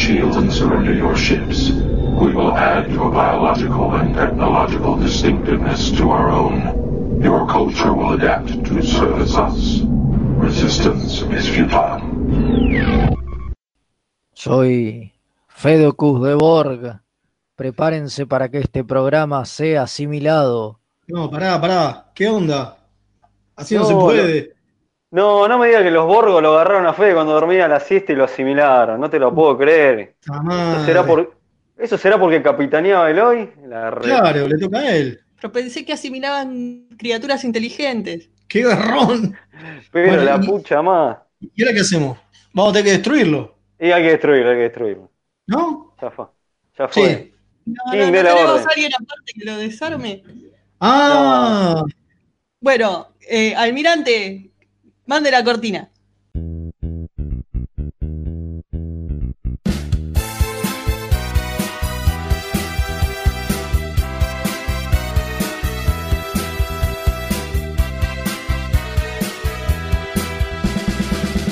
shields and surrender your ships. We will add your biological and technological distinctiveness to our own. Your culture will adapt to service us. Resistance is futile. Soy Fedocus de Borg. Prepárense para que este programa sea asimilado. No, pará, pará. ¿Qué onda? Así no, No, se puede. No, no me digas que los Borgos lo agarraron a Fede cuando dormía a la siesta y lo asimilaron. No te lo puedo creer. ¿Eso será, por... ¿Eso será porque capitaneaba Eloy? La re- Claro, le toca a él. Pero pensé que asimilaban criaturas inteligentes. ¡Qué garrón! Pero Bueno, la y- pucha más. ¿Y ahora qué hacemos? Vamos a tener que destruirlo, Y hay que destruirlo, hay que destruirlo. ¿no? Ya fue. Ya fue. Sí. No, no, no tenemos orden. a alguien aparte que lo desarme. Ah, Bueno, eh, almirante, mande la cortina.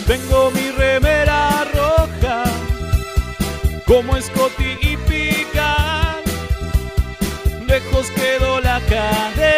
Tengo mi remera roja, como Scotty y Picard. Lejos quedó la academia,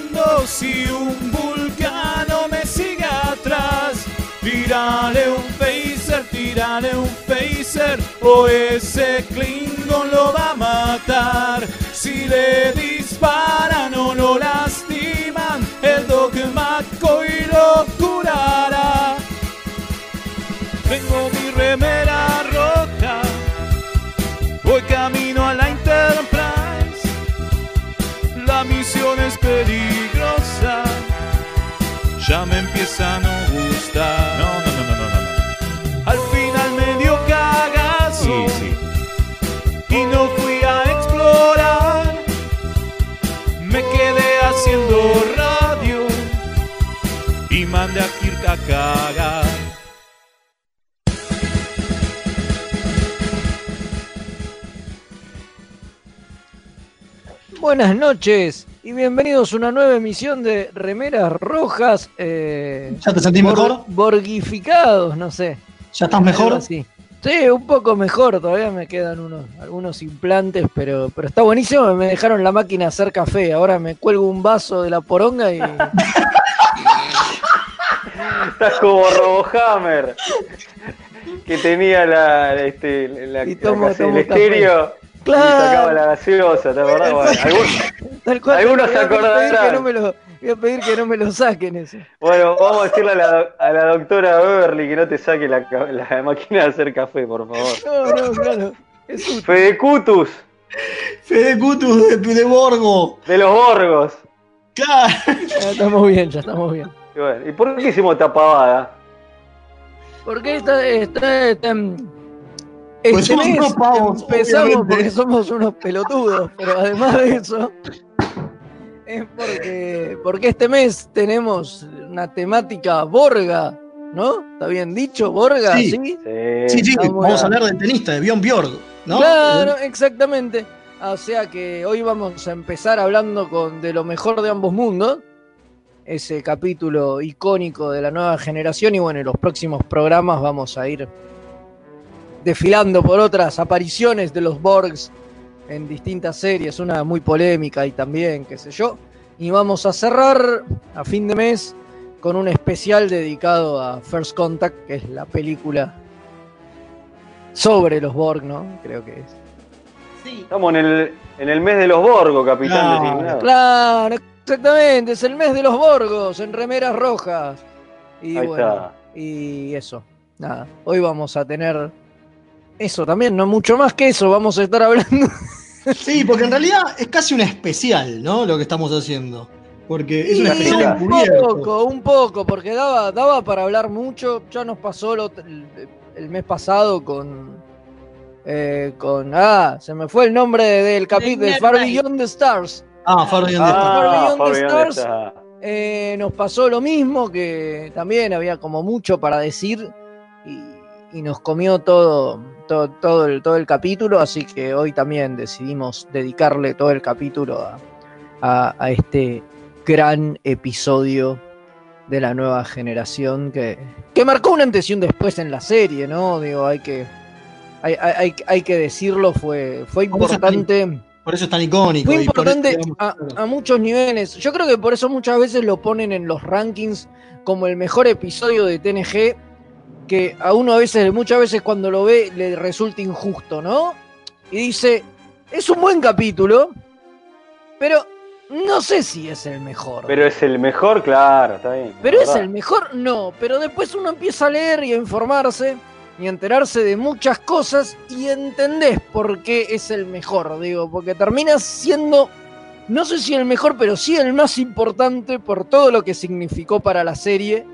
y un vulcano me sigue atrás. Tírale un phaser, tírale un phaser, o ese Klingon lo va a matar. Si le disparan a cagar. Buenas noches y bienvenidos a una nueva emisión de Remeras Rojas. eh, ¿ya te sentís bor- mejor? Borgificados, no sé. ¿Ya estás mejor? así. Sí, un poco mejor, todavía me quedan unos, algunos implantes, pero, pero está buenísimo, me dejaron la máquina hacer café, ahora me cuelgo un vaso de la poronga y... Estás como Robohammer, que tenía la, este, la, Y tomo- el estéreo y Claro. sacaba la gaseosa, ¿te acordás? Bueno, cual, Algunos voy a se acordarán. que no me lo- Voy a pedir que no me lo saquen eso. bueno, vamos a decirle a la, a la doctora Beverly que no te saque la, máquina de hacer café, por favor. No, no, claro. Es útil. Fede Cutus, Fede Cutus de, de Borgo. de los Borgos. Claro. Ya estamos bien, ya estamos bien. Y, bueno, ¿y por qué hicimos esta pavada? Porque esta, esta, esta- Pues este somos mes unos pavos, empezamos obviamente. porque somos unos pelotudos, pero además de eso es porque, porque este mes tenemos una temática borga, ¿no? ¿Está bien dicho? ¿Borga? Sí. ¿Sí? Sí. Vamos a hablar del tenista, de Bjorn Bjorg, ¿no? Claro, exactamente. O sea que hoy vamos a empezar hablando con de lo mejor de ambos mundos. Ese capítulo icónico de la nueva generación. Y bueno, en los próximos programas vamos a ir desfilando por otras apariciones de los Borgs en distintas series. Una muy polémica y también, qué sé yo. Y vamos a cerrar a fin de mes con un especial dedicado a First Contact, que es la película sobre los Borg, ¿no? Creo que es. Sí. Estamos en el, en el mes de los Borgos, capitán Claro. designado. Claro, exactamente, es el mes de los Borgos, en remeras rojas. Y Ahí bueno, está. y eso. Nada, hoy vamos a tener eso también, no mucho más que eso, vamos a estar hablando. Sí, porque en realidad es casi un especial, ¿no? Lo que estamos haciendo. Porque es un Sí, especial un encubierto. poco, un poco, porque daba, daba para hablar mucho. Ya nos pasó lo- el, el mes pasado con, eh, con. Ah, se me fue el nombre del capítulo de Far. Beyond the Stars. Ah, Far Beyond the Stars. Ah, Far Beyond the Stars. Eh, nos pasó lo mismo, que también había como mucho para decir y, y nos comió todo, todo, todo, el, todo el capítulo, así que hoy también decidimos dedicarle todo el capítulo a, a- a este gran episodio de la nueva generación que, que marcó un antes y un después en la serie, ¿no? Digo, hay que, hay, hay- hay- hay que decirlo, fue, fue importante. Por eso es tan icónico. Fue y por eso, importante digamos, a, muchos niveles. Yo creo que por eso muchas veces lo ponen en los rankings como el mejor episodio de TNG, que a uno a veces, muchas veces cuando lo ve, le resulta injusto, ¿no? Y dice, es un buen capítulo, pero no sé si es el mejor. Pero es el mejor, claro, está bien. Pero es ¿verdad? el mejor, no. Pero después uno empieza a leer y a informarse y a enterarse de muchas cosas y entendés por qué es el mejor, digo, porque terminas siendo, no sé si el mejor, pero sí el más importante por todo lo que significó para la serie.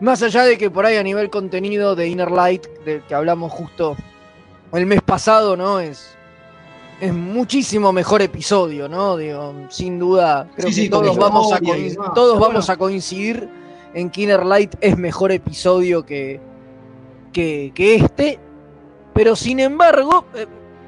Más allá de que por ahí a nivel contenido de Inner Light, del que hablamos justo el mes pasado, ¿no? Es, es muchísimo mejor episodio, ¿no? Digo, sin duda, creo Sí, que sí, todos, vamos a, todos vamos a coincidir en que Inner Light es mejor episodio que, que, que este. Pero sin embargo, eh,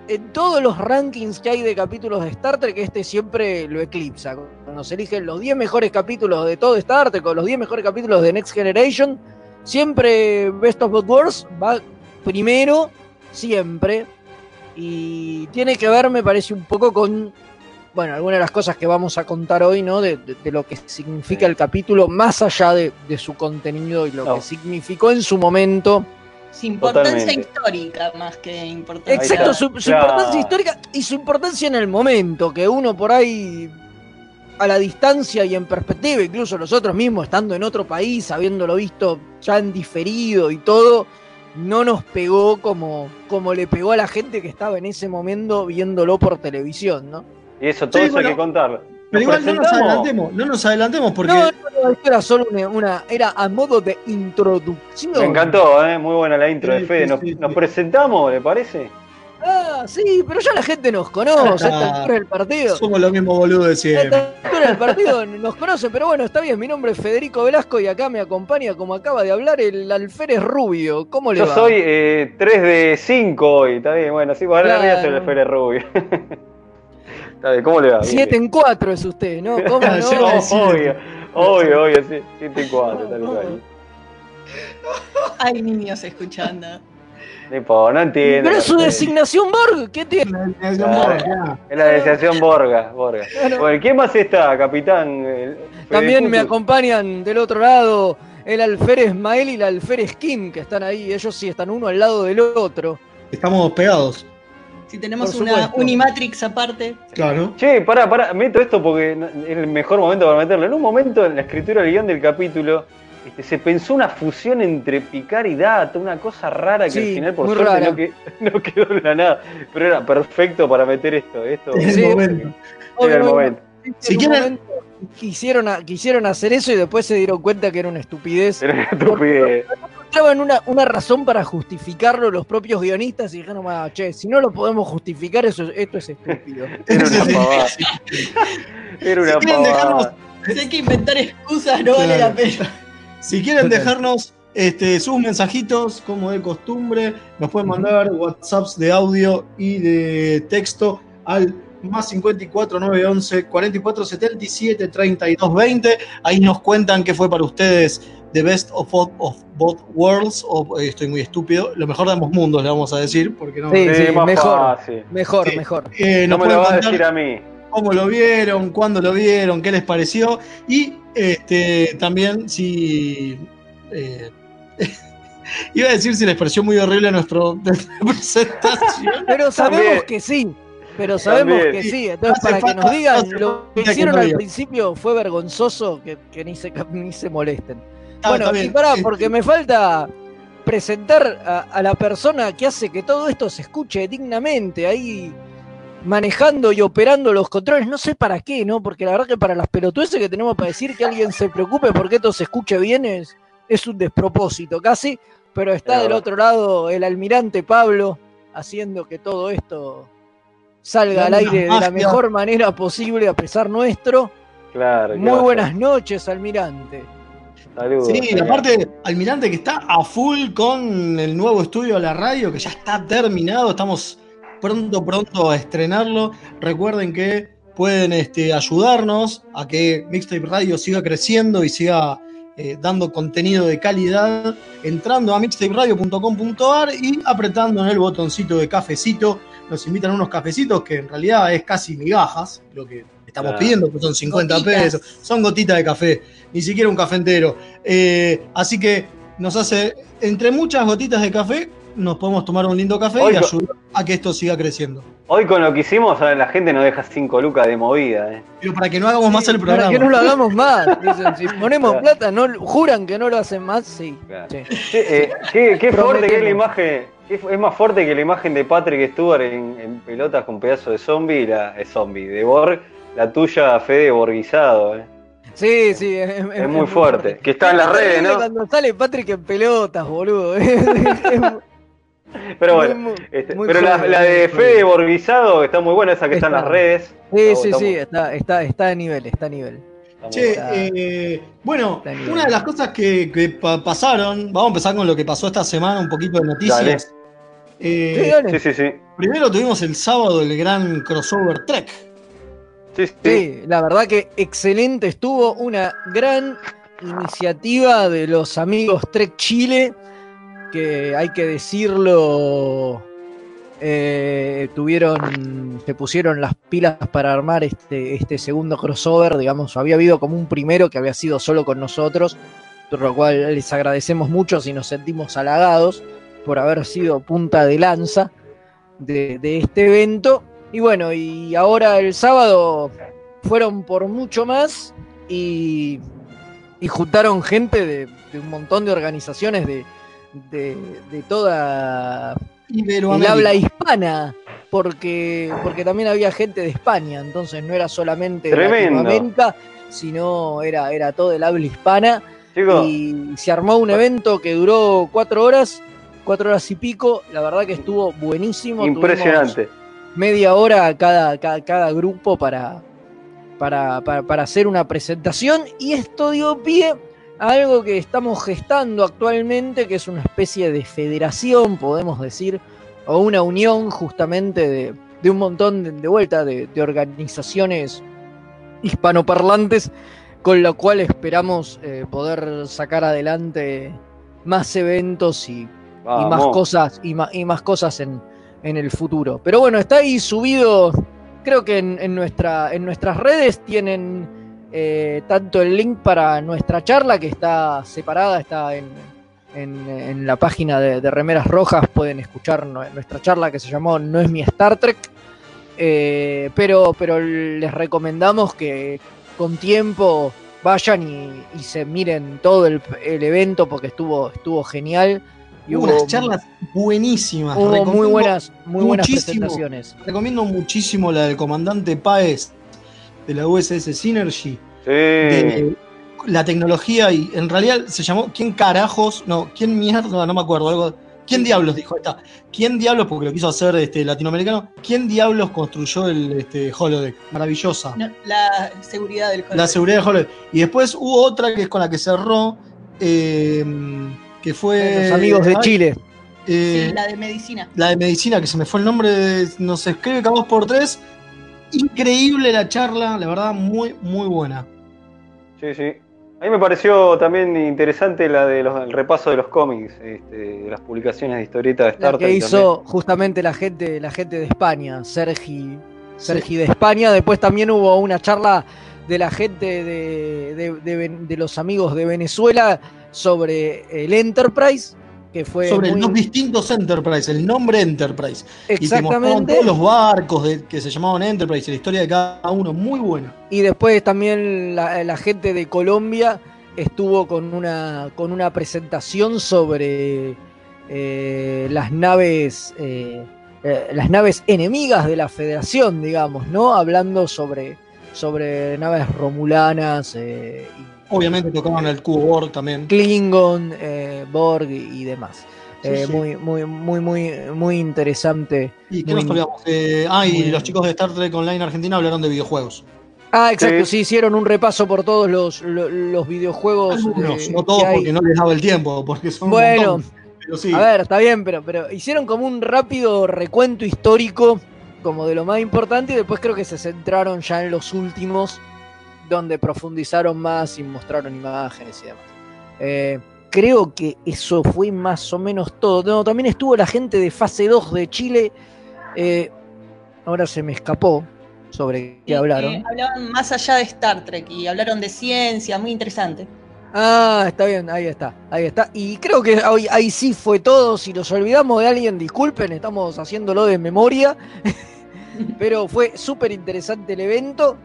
en todos los rankings que hay de capítulos de Star Trek, este siempre lo eclipsa. Cuando se eligen los 10 mejores capítulos de todo Star Trek o los 10 mejores capítulos de Next Generation, siempre Best of Both Worlds va primero, siempre. Y tiene que ver, me parece, un poco con, bueno, algunas de las cosas que vamos a contar hoy, ¿no? De, de- de lo que significa el capítulo, más allá de, de su contenido y lo No. que significó en su momento. Su importancia Totalmente. histórica más que importancia. Exacto, su, su Claro. importancia histórica y su importancia en el momento, que uno por ahí a la distancia y en perspectiva, incluso nosotros mismos estando en otro país, habiéndolo visto ya en diferido y todo, no nos pegó como, como le pegó a la gente que estaba en ese momento viéndolo por televisión, ¿no? Y eso, todo Sí, eso bueno, hay que contarlo. Pero igual no nos adelantemos, no nos adelantemos porque No, no, no, esto era solo una, una- era a modo de introducción. Me encantó, ¿eh? muy buena la intro Sí, de Fede. ¿Nos, sí, nos sí. presentamos, le parece? Ah, sí, pero ya la gente nos conoce, a esta altura del partido. somos los mismos boludos de siempre. del partido nos conoce, pero bueno, está bien. Mi nombre es Federico Velasco y acá me acompaña, como acaba de hablar, el alférez rubio. ¿Cómo le Yo va? soy eh, 3 de 5 hoy, está bien, bueno, sí, ahora voy a hacer el Claro. Fede Rubio. está bien, ¿cómo le va? Bien, 7 en 4 es usted, ¿no? ¿Cómo no? Obvio, obvio, obvio, sí, 7 y 4, tal cual. Hay niños escuchando. No no entiendo. Pero es su designación Borg, ¿qué tiene? Ah, Es la designación Borga, Borga. Claro. Bueno, ¿quién más está, capitán? También me acompañan del otro lado el alférez Mael y el alférez Kim, que están ahí. Ellos sí están uno al lado del otro. Estamos pegados, Si tenemos una. Unimatrix aparte. claro. Che, pará, pará, meto esto porque es el mejor momento para meterlo. En un momento en la escritura del guion del capítulo, este, se pensó una fusión entre Picard y Data, una cosa rara que Sí, al final por suerte rara. no, que- no quedó en la nada. Pero era perfecto para meter esto. esto En el momento. era el momento. Si En un quieren- momento quisieron, a- quisieron hacer eso y después se dieron cuenta que era una estupidez. Era una estupidez. Encontraban una, una razón para justificarlo los propios guionistas y dijeron, "Ah, che, si no lo podemos justificar, eso, esto es estúpido. Era una pavada. Era una Si quieren dejarnos, pavada. Si hay que inventar excusas, no vale Claro. la pena. si quieren dejarnos este, sus mensajitos, como de costumbre, nos pueden mandar WhatsApps de audio y de texto al más 54 911 44 77 32 20. Ahí nos cuentan qué fue para ustedes The Best of, Both- of Both Worlds, o eh, estoy muy estúpido, lo mejor de ambos mundos, le vamos a decir, porque no. Sí, mejor. fácil. Mejor, Sí. mejor. Eh, No me lo vas a decir a mí. cómo lo vieron, cuándo lo vieron, qué les pareció y este, también si eh, iba a decir si les pareció muy horrible nuestro nuestra presentación. Pero sabemos que sí. Pero sabemos También. que sí. Entonces, para que nos digan lo que hicieron al principio fue vergonzoso, que, que ni, se, ni se molesten. Bueno, está y pará, porque me falta presentar a, a la persona que hace que todo esto se escuche dignamente, ahí manejando y operando los controles, no sé para qué, ¿no? Porque la verdad que para las pelotudeces que tenemos para decir que alguien se preocupe porque esto se escuche bien es, es un despropósito casi, pero está Es del otro lado el almirante Pablo, haciendo que todo esto salga al aire de la mejor manera posible a pesar nuestro. Claro. ¿qué va Muy buenas noches, almirante. Saludos. Sí, aparte, Almirante que está a full con el nuevo estudio de la radio, que ya está terminado, estamos pronto, pronto a estrenarlo. Recuerden que pueden este, ayudarnos a que Mixtape Radio siga creciendo y siga eh, dando contenido de calidad, entrando a mixtaperadio.com.ar y apretando en el botoncito de cafecito. Nos invitan a unos cafecitos que en realidad es casi migajas, lo que estamos Claro. pidiendo, que son 50 Gotitas. pesos, son gotitas de café, ni siquiera un café entero. Eh, así que nos hace, entre muchas gotitas de café, nos podemos tomar un lindo café y ayudar a que esto siga creciendo. Hoy con lo que hicimos, ahora la gente nos deja 5 lucas de movida. ¿eh? Pero para que no hagamos más el Para programa. que no lo hagamos más. Dicen, si ponemos Claro. plata, no, juran que no lo hacen más, sí. Claro. sí. Sí, eh, qué, qué fuerte que es la imagen. Es más fuerte que la imagen de Patrick Stewart en, en pelotas con pedazo de zombie, y la zombie, de Borg, la tuya Fede Borguizado. ¿eh? Sí, sí, es, es- Es muy fuerte. Que está en las redes, ¿no? Cuando sale Patrick en pelotas, boludo. Pero bueno, muy- este, muy pero la, la de. Fede Borguizado está muy buena, esa que está en las redes. Sí, Está- sí, está sí, muy- está, está, está a nivel, está a nivel. Che, eh, bueno, una de las cosas que, que pa- pasaron, vamos a empezar con lo que pasó esta semana, un poquito de noticias. Eh, Sí, dale. Sí, sí, sí. primero tuvimos el sábado el gran crossover Trek. Sí, sí. Sí, la verdad que excelente estuvo, una gran iniciativa de los amigos Trek Chile, que hay que decirlo, eh, tuvieron, se pusieron las pilas para armar este, este segundo crossover, digamos, había habido como un primero que había sido solo con nosotros, por lo cual les agradecemos mucho y nos sentimos halagados por haber sido punta de lanza de, este evento. Y bueno, y ahora el sábado fueron por mucho más y, y juntaron gente de, de un montón de organizaciones de, de, de toda el habla hispana, porque, porque también había gente de España, entonces no era solamente Tremendo. Latinoamérica, sino era, era todo el habla hispana. Y se armó un evento que duró cuatro horas, cuatro horas y pico. La verdad que estuvo buenísimo. impresionante. Tuvimos media hora cada, cada, cada grupo para, para, para, para hacer una presentación. Y esto dio pie a algo que estamos gestando actualmente, que es una especie de federación, podemos decir, o una unión justamente de, de un montón de, de vuelta de, de organizaciones hispanoparlantes con lo cual esperamos eh, poder sacar adelante más eventos y, y más cosas y, ma- y más cosas en, en el futuro. Pero bueno, está ahí subido, creo que en, en nuestra, en nuestras redes tienen eh, tanto el link para nuestra charla que está separada, está en, en- en la página de, de Remeras Rojas, pueden escuchar nue- nuestra charla que se llamó No es mi Star Trek. Eh, pero, pero les recomendamos que con tiempo vayan y, y se miren todo el, el evento porque estuvo, estuvo genial. Y Hubo unas charlas buenísimas. hubo muy Recomiendo- buenas, muy buenas muchísimo. presentaciones. Recomiendo muchísimo la del comandante Páez de la USS Synergy. Sí. de la tecnología y en realidad se llamó ¿Quién carajos? No, ¿quién mierda? No me acuerdo. Algo, ¿Quién diablos dijo? Ahí está. ¿Quién diablos, porque lo quiso hacer este, latinoamericano, ¿quién diablos construyó el este, holodeck? Maravillosa. No, la seguridad del La colegio. seguridad del holodeck. Y después hubo otra que es con la que cerró, eh, que fue... Los amigos de Chile. eh, Sí, la de medicina. la de medicina, que se me fue el nombre, nos escribe cada dos por tres. Increíble la charla, la verdad, muy, muy buena. Sí, sí. A mí me pareció también interesante la de los, el repaso de los cómics, este, de las publicaciones de historietas de La Star que Trek. hizo justamente la gente, la gente de España, Sergi, Sergi de España. Después también hubo una charla de la gente de, de- de los amigos de Venezuela sobre el Enterprise, que fue sobre muy- los distintos Enterprise, el nombre Enterprise. Y te exactamente. todos los barcos de- que se llamaban Enterprise, y la historia de cada uno, muy buena. Y después también la, la gente de Colombia estuvo con una, con una presentación sobre eh, las naves eh, eh, las naves enemigas de la Federación, digamos, ¿no? Hablando sobre, sobre naves romulanas y Obviamente tocaban el cubo Borg también. Klingon, eh, Borg y, y demás. Eh, sí. Muy, muy, muy, muy, muy interesante. ¿Y qué muy- nos? Eh, ah, y muy- los chicos de Star Trek Online Argentina hablaron de videojuegos. Ah, exacto, sí, Sí. hicieron un repaso por todos los, lo- los videojuegos. Algunos, eh, no todos porque no les daba el tiempo, porque son un Bueno, montón, pero sí. A ver, está bien, pero, pero hicieron como un rápido recuento histórico, como de lo más importante, y después creo que se centraron ya en los últimos, donde profundizaron más y mostraron imágenes y demás. Eh, creo que eso fue más o menos todo. No, también estuvo la gente de fase 2 de Chile. eh, ahora se me escapó sobre qué hablaron. eh, hablaban más allá de Star Trek y hablaron de ciencia, muy interesante. Ah, está bien, ahí está, ahí está. Y creo que ahí, ahí sí fue todo. Si nos olvidamos de alguien, disculpen, estamos haciéndolo de memoria. Pero fue súper interesante el evento.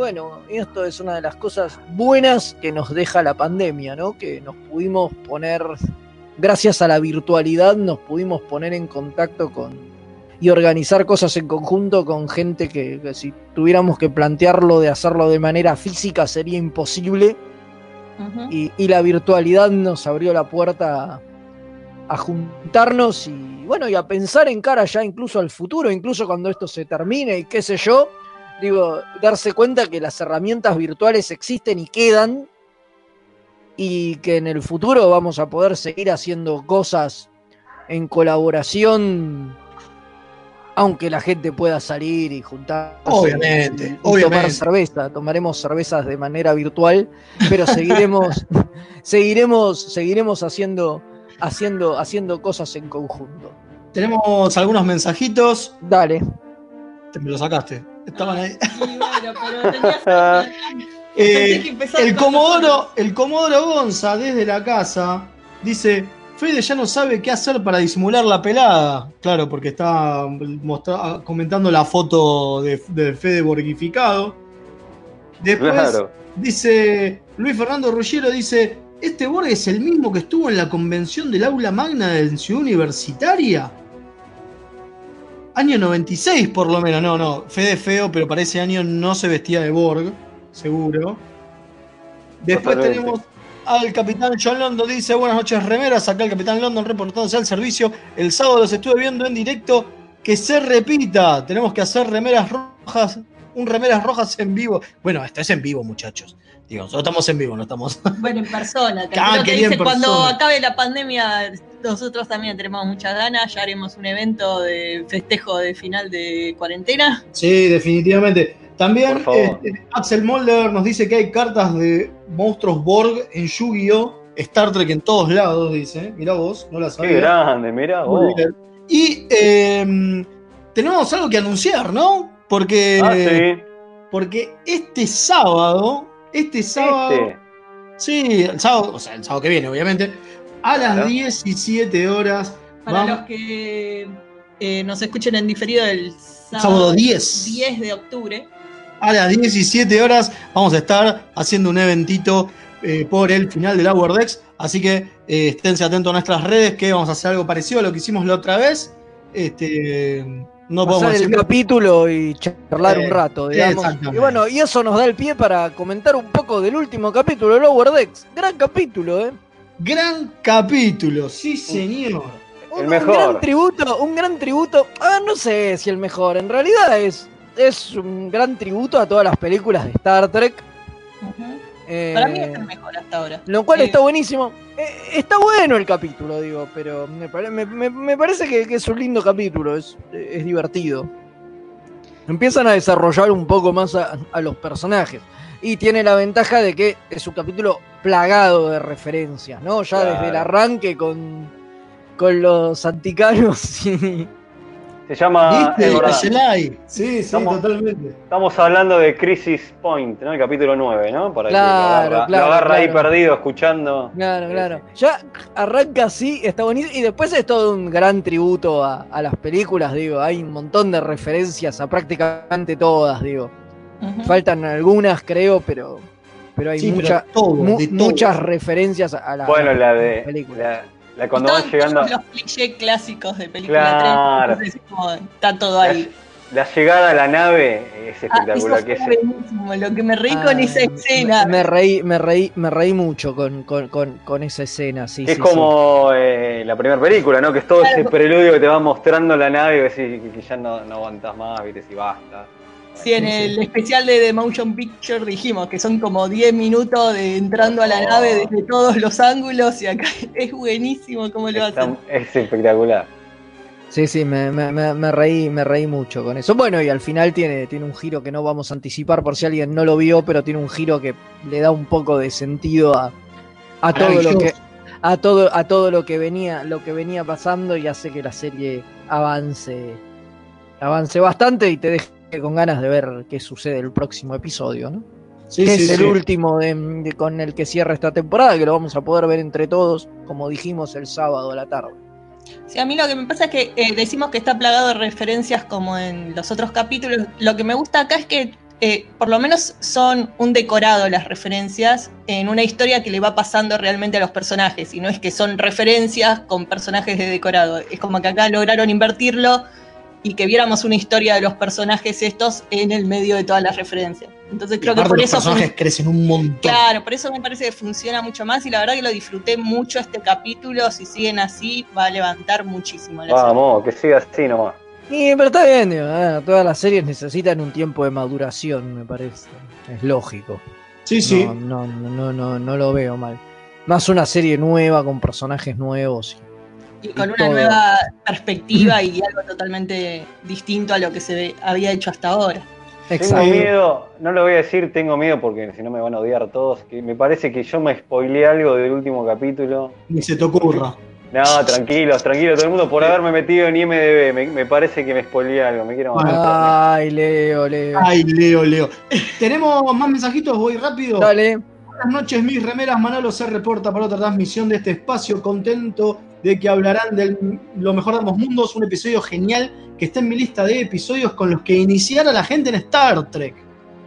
Bueno, esto es una de las cosas buenas que nos deja la pandemia, ¿no? Que nos pudimos poner, gracias a la virtualidad, nos pudimos poner en contacto con y organizar cosas en conjunto con gente que, que si tuviéramos que plantearlo de hacerlo de manera física sería imposible. Y, y la virtualidad nos abrió la puerta a, a juntarnos y bueno, y a pensar en cara ya incluso al futuro, incluso cuando esto se termine y qué sé yo, digo, darse cuenta que las herramientas virtuales existen y quedan y que en el futuro vamos a poder seguir haciendo cosas en colaboración aunque la gente pueda salir y juntarse Obviamente, y- y obviamente. tomar cerveza, tomaremos cervezas de manera virtual, pero seguiremos, seguiremos, seguiremos haciendo, haciendo, haciendo cosas en conjunto. Tenemos algunos mensajitos. Dale. Te me lo sacaste. Estaban ahí. Sí, bueno, pero tenías Eh, el Comodoro, el Comodoro Gonza, desde la casa, dice: Fede ya no sabe qué hacer para disimular la pelada. Claro, porque está mostra- comentando la foto de, de Fede borgificado. Después Claro. dice Luis Fernando Ruggiero: dice. ¿Este Borg es el mismo que estuvo en la convención del aula magna de Ciudad Universitaria? Año 96 por lo menos, no, no, Fede feo, pero para ese año no se vestía de Borg, seguro. Después Totalmente. tenemos al Capitán John London, dice buenas noches remeras, acá el Capitán London reportándose al servicio. El sábado los estuve viendo en directo, que se repita, tenemos que hacer remeras rojas, un remeras rojas en vivo. Bueno, esto es en vivo muchachos, digo, nosotros estamos en vivo, no estamos... Bueno, en persona. Ah, en dice, cuando persona. acabe la pandemia, nosotros también tenemos muchas ganas. Ya haremos un evento de festejo de final de cuarentena. Sí, definitivamente. También este, Axel Molder nos dice que hay cartas de monstruos Borg en Yu-Gi-Oh! Star Trek en todos lados, dice. Mirá vos, no la Qué sabía. grande, mirá vos. Y eh, tenemos algo que anunciar, ¿no? Porque, Ah, sí. porque este sábado, este sábado, Este. sí, el sábado, o sea, el sábado que viene, obviamente, a las Claro. 17 horas, Para vamos- los que eh, nos escuchen en diferido el sábado, sábado 10. 10 de octubre. a las 17 horas vamos a estar haciendo un eventito eh, por el final del Hour Dex. Así que eh, esténse atentos a nuestras redes que vamos a hacer algo parecido a lo que hicimos la otra vez. Este, no podemos Pasar el decir capítulo y charlar Eh, un rato, digamos. exactamente. Y bueno, y eso nos da el pie para comentar un poco del último capítulo de Lower Decks. Gran capítulo, ¿eh? gran capítulo, sí señor. Un, El un mejor. gran tributo, un gran tributo. Ah, no sé si el mejor. En realidad es, es un gran tributo a todas las películas de Star Trek. Ujú. Eh, Para mí es el mejor hasta ahora. Lo cual Eh, está buenísimo. Eh, está bueno el capítulo, digo, pero me, pare- me- me- me parece que, que es un lindo capítulo, es, es divertido. Empiezan a desarrollar un poco más a, a los personajes. Y tiene la ventaja de que es un capítulo plagado de referencias, ¿no? Ya Claro. desde el arranque con, con los anticanos y, Se llama. ¿Viste? Sí, sí, Estamos- totalmente. Estamos hablando de Crisis Point, ¿no? El capítulo 9, ¿no? Para Claro, que lo agarra, claro, lo agarra ahí perdido escuchando. Claro, claro. Ya arranca así, está bonito. Y después es todo un gran tributo a, a las películas, digo. Hay un montón de referencias a prácticamente todas, digo. Faltan algunas, creo, pero, pero hay Sí, pero mucha- todo, mu- de todo. muchas referencias a la, Bueno, a la de. película. La, la cuando van Están llegando. todos los clichés clásicos de película Claro. 3. Entonces, como, está todo ahí. la llegada a la nave es Ah, espectacular. eso que es- buenísimo, lo que me reí con Ah, esa escena. Me, me reí, me reí, me reí mucho con, con, con, con esa escena, sí. es sí, como eh, la primera película, ¿no? Que es todo ese Claro. preludio que te va mostrando la nave y decís que, que ya no, no aguantas más, viste, si basta. Sí, en el especial de The Motion Picture dijimos que son como 10 minutos de entrando a la nave desde todos los ángulos y acá es buenísimo cómo lo Está- hacen. es espectacular. Sí, sí, me, me- me- me reí, me reí mucho con eso. Bueno, y al final tiene, tiene un giro que no vamos a anticipar por si alguien no lo vio, pero tiene un giro que le da un poco de sentido a, a todo lo que a todo a todo lo que venía lo que venía pasando y hace que la serie avance avance bastante y te deje con ganas de ver qué sucede el próximo episodio, ¿no? Sí, que sí, es el sí. último de- de- con el que cierra esta temporada, que lo vamos a poder ver entre todos, como dijimos el sábado a la tarde. Sí, a mí lo que me pasa es que eh, decimos que está plagado de referencias como en los otros capítulos. Lo que me gusta acá es que eh, por lo menos son un decorado las referencias en una historia que le va pasando realmente a los personajes. Y no es que son referencias con personajes de decorado. Es como que acá lograron invertirlo y que viéramos una historia de los personajes estos en el medio de todas las referencias. Entonces creo que por los eso... fun- personajes crecen un montón. Claro, por eso me parece que funciona mucho más y la verdad que lo disfruté mucho este capítulo. Si siguen así, va a levantar muchísimo la serie. Vamos, que siga así nomás. Y, pero está bien, digo, ah, todas las series necesitan un tiempo de maduración, me parece. Es lógico. Sí, sí. No, no, no, no, no lo veo mal. Más una serie nueva con personajes nuevos. Y con y una todo. nueva perspectiva y algo totalmente distinto a lo que se había hecho hasta ahora. Tengo Exacto. miedo, no lo voy a decir, tengo miedo porque si no me van a odiar todos. Que me parece que yo me spoileé algo del último capítulo. Ni se te ocurra. No, tranquilos, tranquilos, todo el mundo por haberme metido en IMDB. Me, me parece que me spoileé algo, me quiero matar. Ay, Leo, Leo. Ay, Leo, Leo. Tenemos más mensajitos, voy rápido. Dale. Buenas noches, mis remeras. Manolo se reporta para otra transmisión de este espacio. Contento de que hablarán de lo mejor de ambos mundos. Un episodio genial que está en mi lista de episodios con los que iniciar a la gente en Star Trek.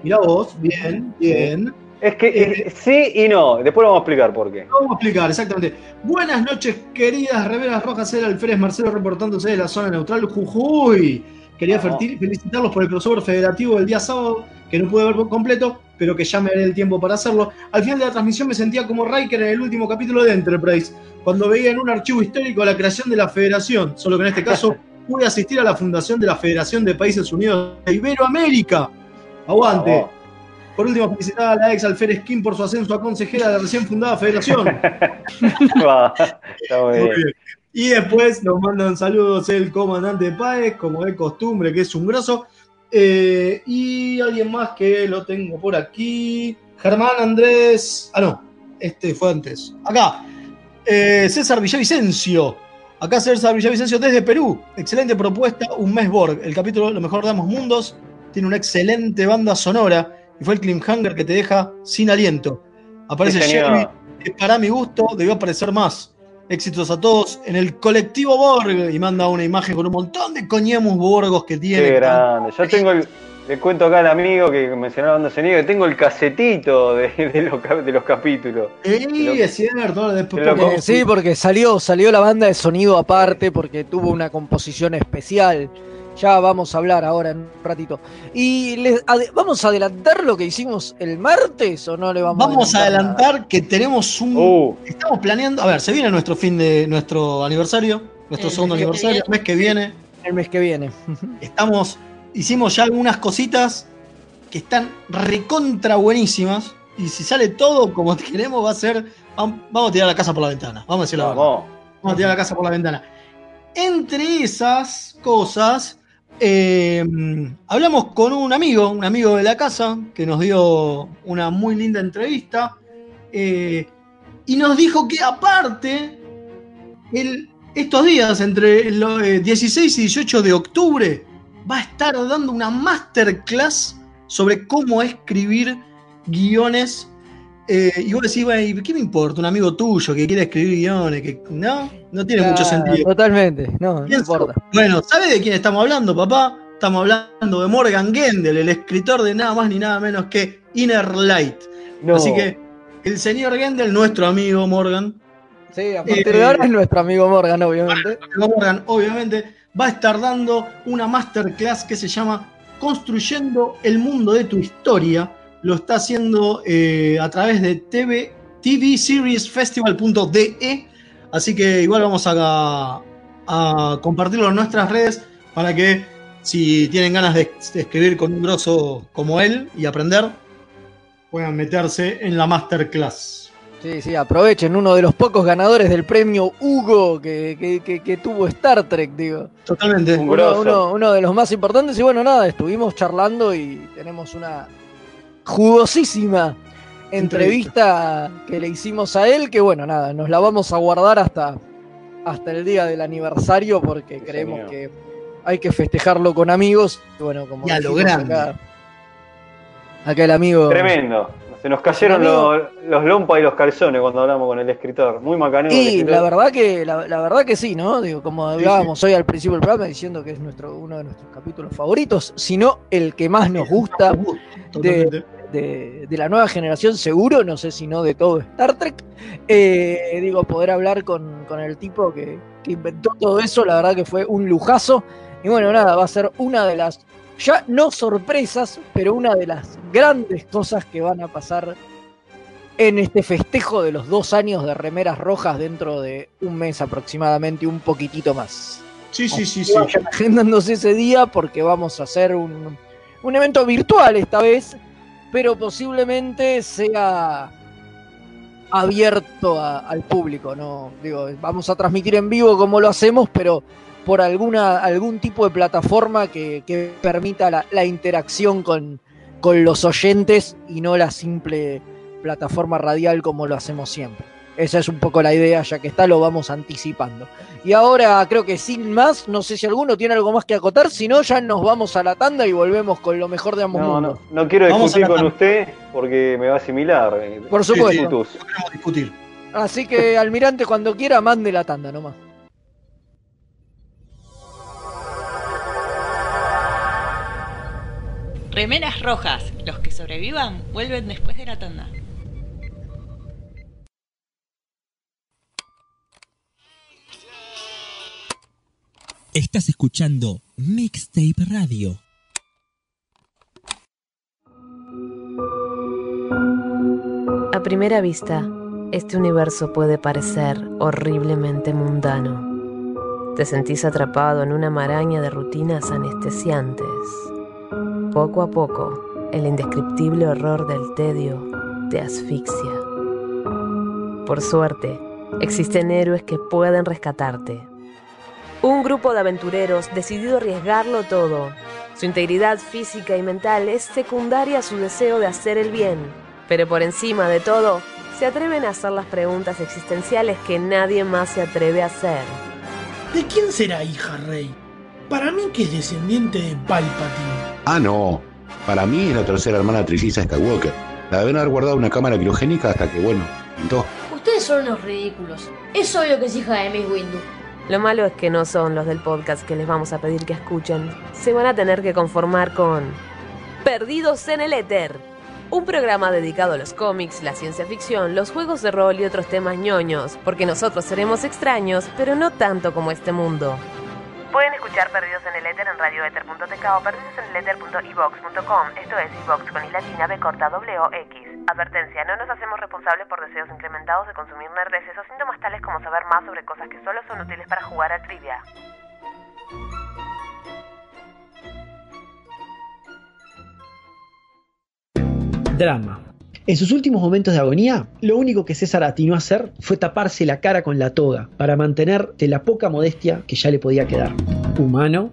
Mirá vos, bien, bien. Es que Eh, sí y no, después vamos a explicar por qué. Vamos a explicar, exactamente. Buenas noches, queridas remeras rojas. Era Alférez Marcelo reportándose de la zona neutral Jujuy. Quería ferti- felicitarlos por el crossover federativo del día sábado, que no pude ver por completo, pero que ya me daré el tiempo para hacerlo. Al final de la transmisión me sentía como Riker en el último capítulo de Enterprise, cuando veía en un archivo histórico la creación de la federación, solo que en este caso pude asistir a la fundación de la Federación de Países Unidos de Iberoamérica. Aguante. Vamos. Por último, felicitar a la ex Alférez Kim por su ascenso a consejera de la recién fundada federación. Está Muy bien. Y después nos mandan saludos el comandante Páez, como de costumbre, que es un grosso. Eh, y alguien más que lo tengo por aquí. Germán Andrés. Ah, no. Este fue antes. Acá. Eh, César Villavicencio. Acá César Villavicencio desde Perú. Excelente propuesta. Un mes Borg. El capítulo Lo mejor de ambos mundos. Tiene una excelente banda sonora. Y fue el cliffhanger que te deja sin aliento. Aparece. Shelby, que para mi gusto debió aparecer más. Éxitos a todos en el colectivo Borg. Y manda una imagen con un montón de coñemos borgos que tiene. Qué grande. Yo tengo el. Le cuento acá al amigo que mencionó la banda sonido que tengo el casetito de, de los, cap- de los capítulos. Sí, es cierto. después Eh, sí, porque salió, salió la banda de sonido aparte, porque tuvo una composición especial. Ya vamos a hablar ahora en un ratito. ¿Y les vamos a adelantar lo que hicimos el martes o no le vamos, Vamos a nada? adelantar que tenemos un. Uh, Estamos planeando. A ver, se viene nuestro fin de nuestro aniversario. Nuestro El segundo aniversario, el mes que viene. El mes que viene. Estamos. Hicimos ya algunas cositas que están recontra buenísimas. Y si sale todo como queremos, va a ser. vam- Vamos a tirar la casa por la ventana. Vamos a decir la verdad. vamos. Vamos a tirar la casa por la ventana. Entre esas cosas, eh, hablamos con un amigo, un amigo de la casa, que nos dio una muy linda entrevista. eh, y nos dijo que aparte, el- estos días, entre los 16 y 18 de octubre, va a estar dando una masterclass sobre cómo escribir guiones. Eh, y vos decís, "Bueno, ¿y ¿qué me importa? Un amigo tuyo que quiere escribir guiones, que no, no tiene mucho sentido. Totalmente, no, no importa. Bueno, ¿sabe de quién estamos hablando, papá? Estamos hablando de Morgan Gendel, el escritor de nada más ni nada menos que Inner Light. No. Así que el señor Gendel, nuestro amigo Morgan, Sí, a partir Eh, de ahora es nuestro amigo Morgan, obviamente. amigo Morgan, obviamente, va a estar dando una masterclass que se llama Construyendo el mundo de tu historia. Lo está haciendo eh, a través de TV, tvseriesfestival.de. Así que igual vamos a, a compartirlo en nuestras redes para que si tienen ganas de, de escribir con un grosso como él y aprender, puedan meterse en la masterclass. Sí, sí, aprovechen uno de los pocos ganadores del premio Hugo que, que- que- que tuvo Star Trek, digo. Totalmente. Un Uno, grosso. uno- uno de los más importantes. Y bueno, nada, estuvimos charlando y tenemos una jugosísima entrevista que le hicimos a él, que bueno, nada, nos la vamos a guardar hasta, hasta el día del aniversario porque Sí, creemos señor. que hay que festejarlo con amigos. Bueno, como Y a lo grande. Acá, acá el amigo. Tremendo. Se nos cayeron los, los lompas y los calzones cuando hablamos con el escritor. Muy macanudo. el Y la verdad que la, la verdad que sí, ¿no? Digo, como hablábamos hoy al principio del programa diciendo que es nuestro uno de nuestros capítulos favoritos, si no el que más nos gusta Totalmente. De, de la nueva generación, seguro, no sé si no de todo Star Trek. Eh, digo, poder hablar con, con el tipo que, que inventó todo eso, la verdad que fue un lujazo. Y bueno, nada, va a ser una de las, ya no sorpresas, pero una de las grandes cosas que van a pasar en este festejo de los dos años de remeras rojas dentro de un mes aproximadamente, un poquitito más. Sí, sí, sí, sí. agendándose ese día porque vamos a hacer un, un evento virtual esta vez, pero posiblemente sea abierto al público, ¿no? Digo, vamos a transmitir en vivo como lo hacemos, pero por alguna, algún tipo de plataforma que, que permita la, la interacción con, con los oyentes y no la simple plataforma radial como lo hacemos siempre. Esa es un poco la idea, ya que está, lo vamos anticipando. Y ahora creo que sin más, no sé si alguno tiene algo más que acotar, si no ya nos vamos a la tanda y volvemos con lo mejor de ambos No, mundos. no, no quiero discutir con usted porque me va a asimilar. eh, Por Sí, supuesto. No queremos discutir. Así que, almirante, cuando quiera, mande la tanda nomás. Remeras rojas. Los que sobrevivan vuelven después de la tanda. Estás escuchando Mixtape Radio. A primera vista, este universo puede parecer horriblemente mundano. Te sentís atrapado en una maraña de rutinas anestesiantes. Poco a poco, el indescriptible horror del tedio te asfixia. Por suerte, existen héroes que pueden rescatarte. Un grupo de aventureros decidido a arriesgarlo todo. Su integridad física y mental es secundaria a su deseo de hacer el bien. Pero por encima de todo, se atreven a hacer las preguntas existenciales que nadie más se atreve a hacer. ¿De quién será hija Rey? Para mí que es descendiente de Palpatine. Ah, no. Para mí es la tercera hermana trilliza Skywalker. La deben haber guardado una cámara criogénica hasta que, bueno, pintó. Ustedes son unos ridículos. Es obvio que es hija de Miss Windu. Lo malo es que no son los del podcast que les vamos a pedir que escuchen. Se van a tener que conformar con Perdidos en el Éter. Un programa dedicado a los cómics, la ciencia ficción, los juegos de rol y otros temas ñoños, porque nosotros seremos extraños, pero no tanto como este mundo. Pueden escuchar Perdidos en el Éter en radioether.tk o. Esto es iVox con i latina b corta w x. Advertencia, no nos hacemos responsables por deseos incrementados de consumir nerdeces o síntomas tales como saber más sobre cosas que solo son útiles para jugar a trivia. Drama. En sus últimos momentos de agonía, lo único que César atinó a hacer fue taparse la cara con la toga para mantener de la poca modestia que ya le podía quedar. Humano,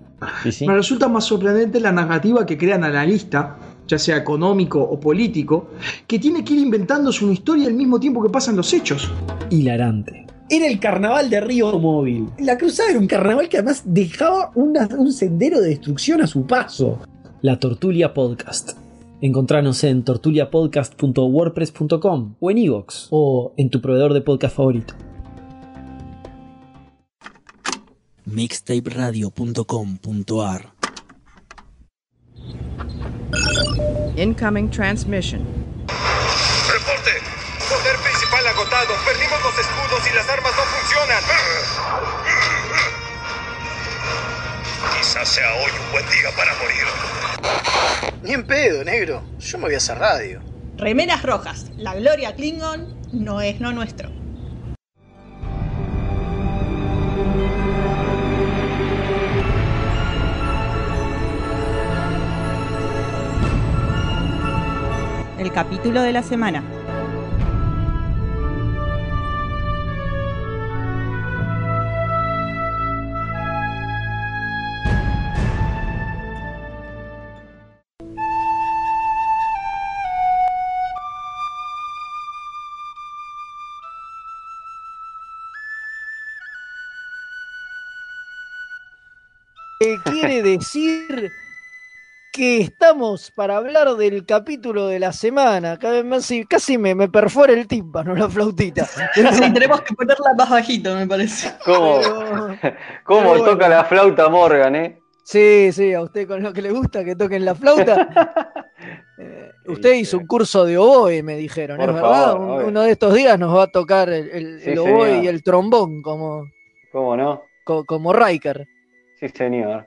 Me resulta más sorprendente la narrativa que crea el analista, ya sea económico o político, que tiene que ir inventándose una historia al mismo tiempo que pasan los hechos. hilarante. Era el carnaval de Río Móvil. La cruzada era un carnaval que además dejaba una- un sendero de destrucción a su paso. La Tortulia Podcast. Encontranos en tortuliapodcast.wordpress.com o en iVoox o en tu proveedor de podcast favorito. Mixtaperadio.com.ar Incoming transmission. ¡Reporte! Poder principal agotado. Perdimos los escudos y las armas no funcionan. sea hoy un buen día para morir. Ni en pedo, negro. Yo me voy a hacer radio. Remeras rojas. La gloria Klingon no es no nuestro. Capítulo de la semana. Eh, quiere decir que estamos para hablar del capítulo de la semana. Casi me, me perfora el tímpano la flautita. Sí, tenemos que ponerla más bajito, me parece. ¿Cómo, cómo Pero toca bueno. la flauta Morgan, eh? Sí, sí, a usted con lo que le gusta que toquen la flauta. Eh, usted hizo un curso de oboe, me dijeron, Por ¿es verdad? favor, uno de estos días nos va a tocar el, el- Sí, el oboe señor. y el trombón como, ¿Cómo no? co- como Riker. Sí, señor.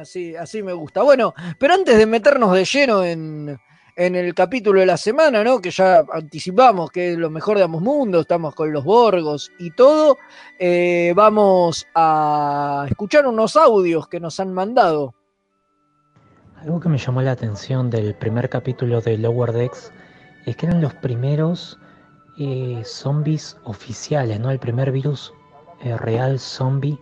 Así, así me gusta. Bueno, pero antes de meternos de lleno en, en el capítulo de la semana, ¿no? Que ya anticipamos que es lo mejor de ambos mundos, estamos con los Borgos y todo, eh, vamos a escuchar unos audios que nos han mandado. Algo que me llamó la atención del primer capítulo de Lower Decks es que eran los primeros eh, zombies oficiales, ¿no? El primer virus eh, real zombie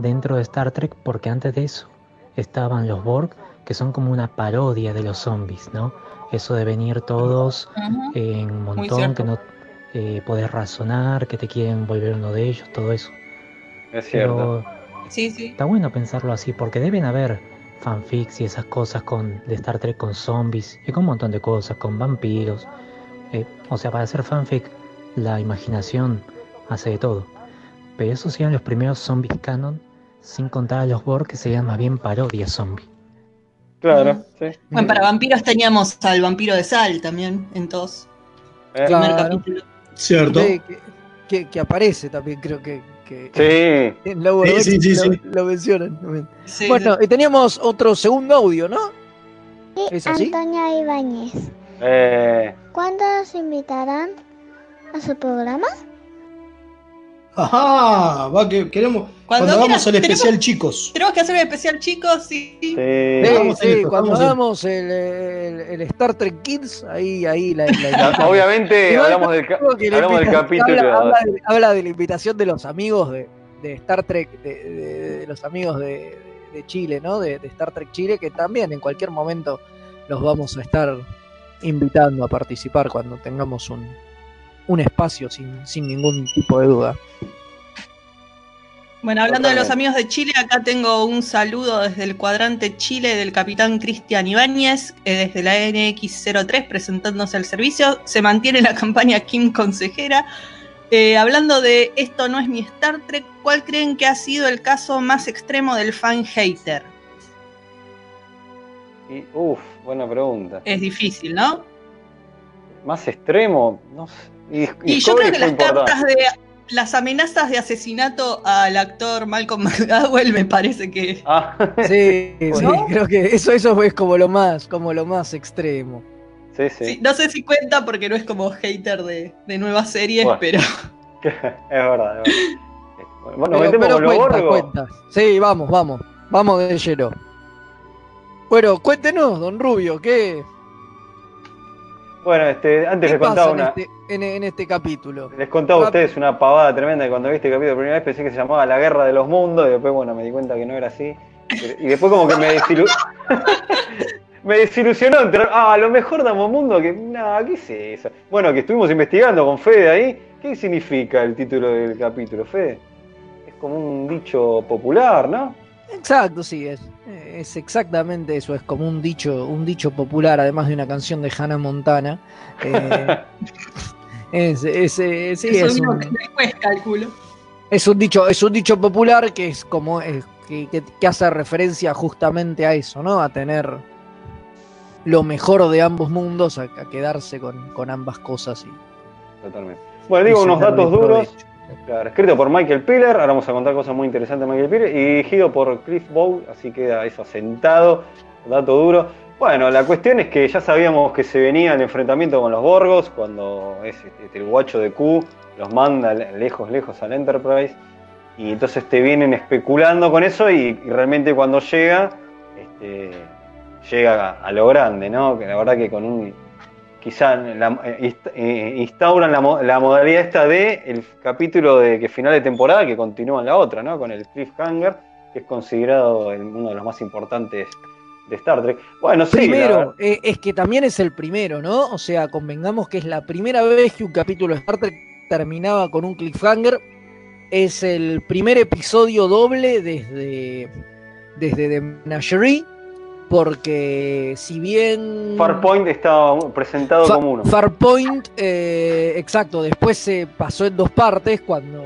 dentro de Star Trek, porque antes de eso estaban los Borg, que son como una parodia de los zombies, ¿no? Eso de venir todos en un montón, que no eh, podés razonar, que te quieren volver uno de ellos, todo eso. Es cierto. Pero Sí, sí. Está bueno pensarlo así, porque deben haber fanfics y esas cosas con, de Star Trek con zombies y con un montón de cosas, con vampiros. Eh, o sea, para hacer fanfic, la imaginación hace de todo. Pero esos serían los primeros zombies canon, sin contar a los Borg, que serían más bien parodias zombie. Claro, sí. Bueno, para vampiros teníamos al vampiro de sal también en todos. Eh, Claro. capítulo. Cierto. Sí, que, que- que aparece también, creo que, que Sí. en Lower Sí, sí, sí, lo, mencionan. también. Sí, bueno, y teníamos otro segundo audio, ¿no? ¿Es así? Antonia Ibáñez. Eh, ¿Cuándo nos invitarán a su programa? Ajá, va que queremos. Cuando Cuando, hagamos quieras, el tenemos- especial, chicos. Tenemos que hacer un especial, chicos, sí. sí. Sí, Vamos sí, en esto, cuando hagamos el, el- el Star Trek Kids, ahí, ahí la, la obviamente hablamos del, hablamos del capítulo. Habla, habla de, habla de la invitación de los amigos de, de Star Trek, de, de- de los amigos de, de Chile, ¿no? De, de Star Trek Chile, que también en cualquier momento los vamos a estar invitando a participar cuando tengamos un, un espacio sin, sin ningún tipo de duda. Bueno, hablando de los amigos de Chile, acá tengo un saludo desde el cuadrante Chile del capitán Cristian Ibáñez, eh, desde la NX03 presentándose al servicio. Se mantiene la campaña Kim Consejera. Eh, hablando de esto no es mi Star Trek, ¿cuál creen que ha sido el caso más extremo del fan hater? Y, uf, buena pregunta. Es difícil, ¿no? Más extremo, no sé. Y, Y yo creo que las importante. cartas de las amenazas de asesinato al actor Malcolm McDowell me parece que Ah, Sí, sí, creo que eso, eso es como lo más, como lo más extremo. sí, sí. Sí, no sé si cuenta porque no es como hater de, de nuevas series, Bueno. pero es verdad, es verdad. Bueno, Pero- metemos pero los cuenta, cuenta. Sí, vamos, vamos. Vamos de lleno. Bueno, cuéntenos, don Rubio, ¿qué, Bueno, este, antes les contaba en una. este, en, en este capítulo? Les contaba a ustedes una pavada tremenda que cuando viste el capítulo por primera vez pensé que se llamaba La Guerra de los Mundos y después, bueno, me di cuenta que no era así. Y después como que me desilu... me desilusionó. entrar- Ah, lo mejor de Ambos Mundo que... Nah, ¿qué es eso? Bueno, que estuvimos investigando con Fede ahí. ¿Qué significa el título del capítulo, Fede? Es como un dicho popular, ¿no? Exacto, sí, es, es exactamente eso, es como un dicho, un dicho popular, además de una canción de Hannah Montana. Eh, es, es, eh, sí, eso es un, después, calculo. es un dicho, es un dicho popular que es como que, que- que hace referencia justamente a eso, ¿no? A tener lo mejor de ambos mundos, a, a quedarse con, con ambas cosas y, Totalmente. Bueno, digo unos datos duros. provecho. Claro, escrito por Michael Piller, ahora vamos a contar cosas muy interesantes de Michael Piller, y dirigido por Cliff Bow, así queda eso asentado, dato duro. Bueno, la cuestión es que ya sabíamos que se venía el enfrentamiento con los Borgos, cuando es este, el guacho de Q los manda lejos, lejos al Enterprise, y entonces te vienen especulando con eso, y, y realmente cuando llega, este, llega a, a lo grande, ¿no? Que la verdad que con un quizá la- eh, eh, instauran la, la modalidad esta de el capítulo de que final de temporada que continúa en la otra, ¿no? Con el cliffhanger, que es considerado el- uno de los más importantes de Star Trek. Bueno, sí. primero, eh, es que también es el primero, ¿no? O sea, convengamos que es la primera vez que un capítulo de Star Trek terminaba con un cliffhanger. Es el primer episodio doble desde, desde The Menagerie, porque si bien... Farpoint estaba presentado Fa- como uno. Farpoint, eh, exacto, después se pasó en dos partes cuando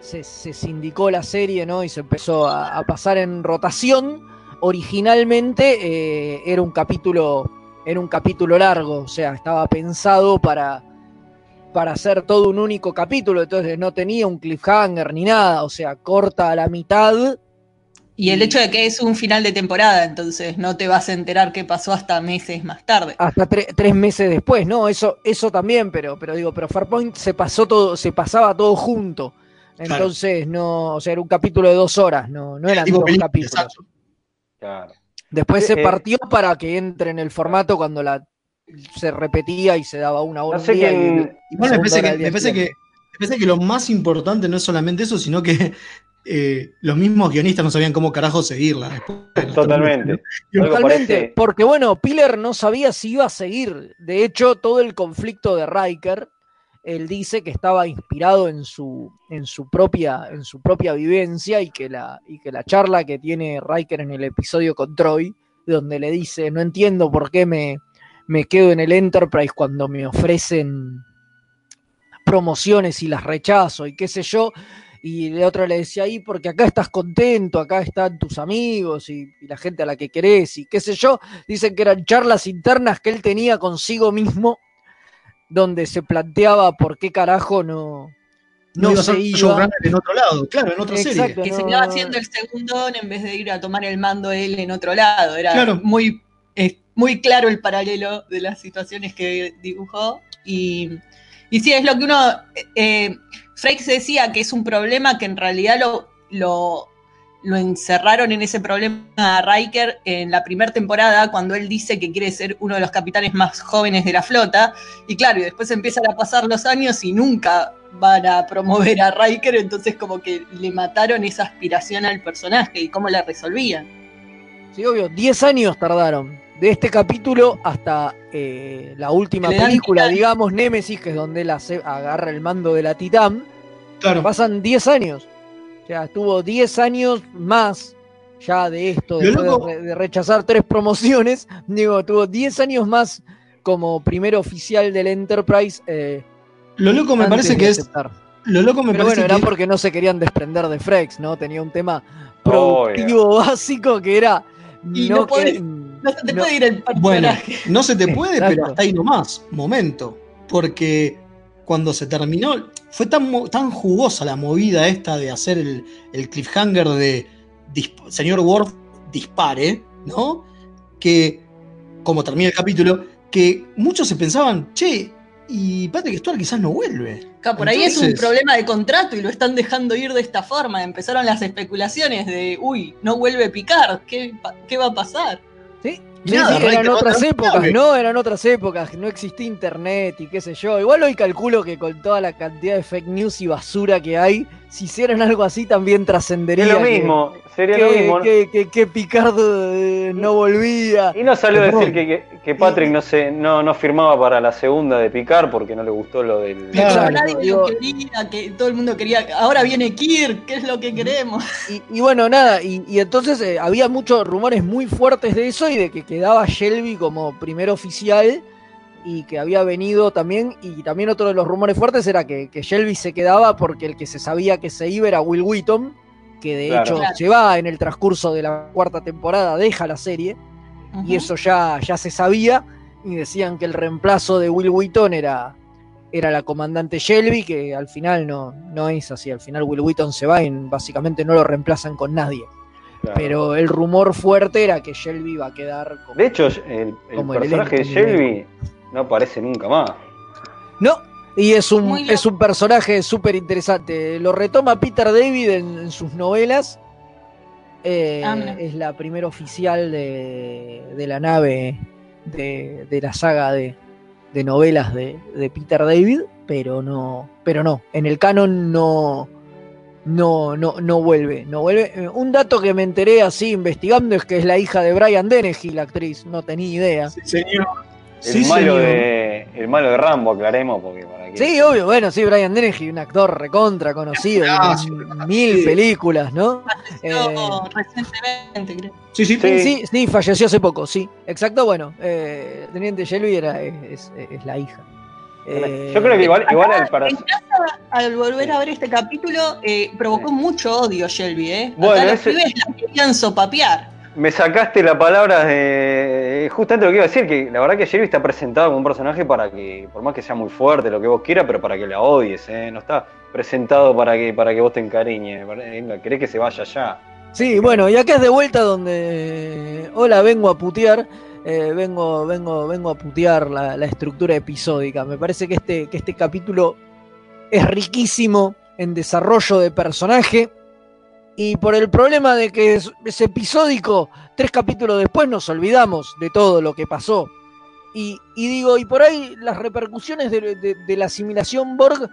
se, se sindicó la serie, ¿no? Y se empezó a, a pasar en rotación. Originalmente eh, era un capítulo, era un capítulo largo, o sea, estaba pensado para, para hacer todo un único capítulo, entonces no tenía un cliffhanger ni nada, o sea, corta a la mitad. Y el hecho de que es un final de temporada, entonces no te vas a enterar qué pasó hasta meses más tarde. hasta tre- tres meses después, ¿no? Eso, eso también, pero, pero digo, pero Farpoint se pasó todo, se pasaba todo junto. Entonces, no, o sea, era un capítulo de dos horas, no, no eran dos película, capítulos. Claro. Después Eh, se partió para que entre en el formato cuando la se repetía y se daba una hora sé un día quién- y- y Igual me parece, que, me parece que, me parece que lo más importante no es solamente eso, sino que eh, los mismos guionistas no sabían cómo carajo seguirla. después. Totalmente. Totalmente, porque bueno, Piller no sabía si iba a seguir. De hecho, todo el conflicto de Riker, él dice que estaba inspirado en su, en su propia, en su propia vivencia y que la, y que la charla que tiene Riker en el episodio con Troy, donde le dice, no entiendo por qué me, me quedo en el Enterprise cuando me ofrecen promociones y las rechazo y qué sé yo. Y de otro le decía ahí, porque acá estás contento, acá están tus amigos y, y la gente a la que querés y qué sé yo. Dicen que eran charlas internas que él tenía consigo mismo, donde se planteaba por qué carajo no, No no, se iba. en otro lado, claro, en otra Exacto, serie. que se no- quedaba haciendo el segundón en vez de ir a tomar el mando él en otro lado. Era Claro. muy, muy claro el paralelo de las situaciones que dibujó. Y, y sí, es lo que uno. Eh, decía que es un problema que en realidad lo, lo, lo encerraron en ese problema a Riker en la primera temporada, cuando él dice que quiere ser uno de los capitanes más jóvenes de la flota. Y claro, y después empiezan a pasar los años y nunca van a promover a Riker, entonces como que le mataron esa aspiración al personaje y cómo la resolvían. Sí, obvio, 10 años tardaron. De este capítulo hasta eh, la última película, digamos, Némesis, que es donde él hace- agarra el mando de la Titán. Claro. Pasan 10 años. O sea, estuvo 10 años más ya de esto, de loco- re- de, rechazar tres promociones. Digo, tuvo 10 años más como primer oficial del Enterprise. eh, Lo loco me parece que es. Lo loco me Pero parece bueno, era que porque no se querían desprender de Frex, ¿no? Tenía un tema productivo básico que era. Y no no podés- que- No se te No. puede ir el Bueno, no se te puede, Exacto. pero hasta ahí nomás. Momento. Porque cuando se terminó, fue tan, tan jugosa la movida esta de hacer el, el cliffhanger de disp- señor Worf dispare, ¿no? Que, como termina el capítulo, que muchos se pensaban, che, y Patrick Stewart quizás no vuelve. Por ahí es un problema de contrato y lo están dejando ir de esta forma. Empezaron las especulaciones de, uy, no vuelve a picar, ¿qué, qué va a pasar? Sí, sí, nada, sí, eran otras otra épocas. ¿no? Eran otras épocas, no existía internet y qué sé yo. Igual hoy calculo que con toda la cantidad de fake news y basura que hay, si hicieran algo así también trascendería. Es lo que- mismo, sería que, lo mismo. ¿no? Que, que- que Picardo eh, no volvía. Y no salió a decir que, Patrick no, se, no, no firmaba para la segunda de Picar porque no le gustó lo del. Que Claro, nadie digo- lo quería, que todo el mundo quería. Ahora viene Kirk, ¿qué es lo que queremos? Y, y bueno, nada, y, y entonces eh, había muchos rumores muy fuertes de eso y de que quedaba Shelby como primer oficial y que había venido también, y también otro de los rumores fuertes era que, que Shelby se quedaba porque el que se sabía que se iba era Will Wheaton, que de Claro. hecho Claro. se va en el transcurso de la cuarta temporada, deja la serie, y eso ya, ya se sabía, y decían que el reemplazo de Will Wheaton era, era la comandante Shelby, que al final no, no es así. Al final Will Wheaton se va y básicamente no lo reemplazan con nadie. Claro. Pero el rumor fuerte era que Shelby va a quedar como. De hecho, el, el Como el personaje de Shelby no aparece nunca más. No, y es un, es un personaje súper interesante. Lo retoma Peter David en, en sus novelas. Eh, Ah, es la primera oficial de, de la nave de, de la saga de, de novelas de, de Peter David, pero no, pero no, en el canon no, no, no, no vuelve, no vuelve. Eh, Un dato que me enteré así investigando es que es la hija de Brian Dennehy, la actriz, no tenía idea. señor. El, malo de, el malo de Rambo, aclaremos, porque para que. Sí, obvio, bueno, sí, Brian Dennehy, un actor recontra conocido en mil películas, ¿no? Eh, recientemente, creo. Sí, sí, sí, sí, sí, falleció hace poco, sí. Exacto, bueno, eh, Teniente Shelby era, es, es la hija. Eh, Yo creo que igual, igual al para. En casa, al volver a ver este capítulo, eh, provocó mucho odio Shelby, ¿eh? Bueno, Acá los ese- pibes la querían sopapear. Me sacaste la palabra de. Justamente lo que iba a decir, que la verdad que Shelby está presentado como un personaje para que, por más que sea muy fuerte, lo que vos quieras, pero para que la odies, ¿eh? No está presentado para que, para que vos te encariñes. Venga, querés que se vaya ya. Sí, bueno, y acá es de vuelta donde. Hola, vengo a putear. eh, vengo, vengo, vengo a putear la, la estructura episódica. Me parece que este, que este capítulo es riquísimo en desarrollo de personaje. Y por el problema de que es, es episódico, tres capítulos después nos olvidamos de todo lo que pasó. Y, y digo, y por ahí las repercusiones de, de- de la asimilación Borg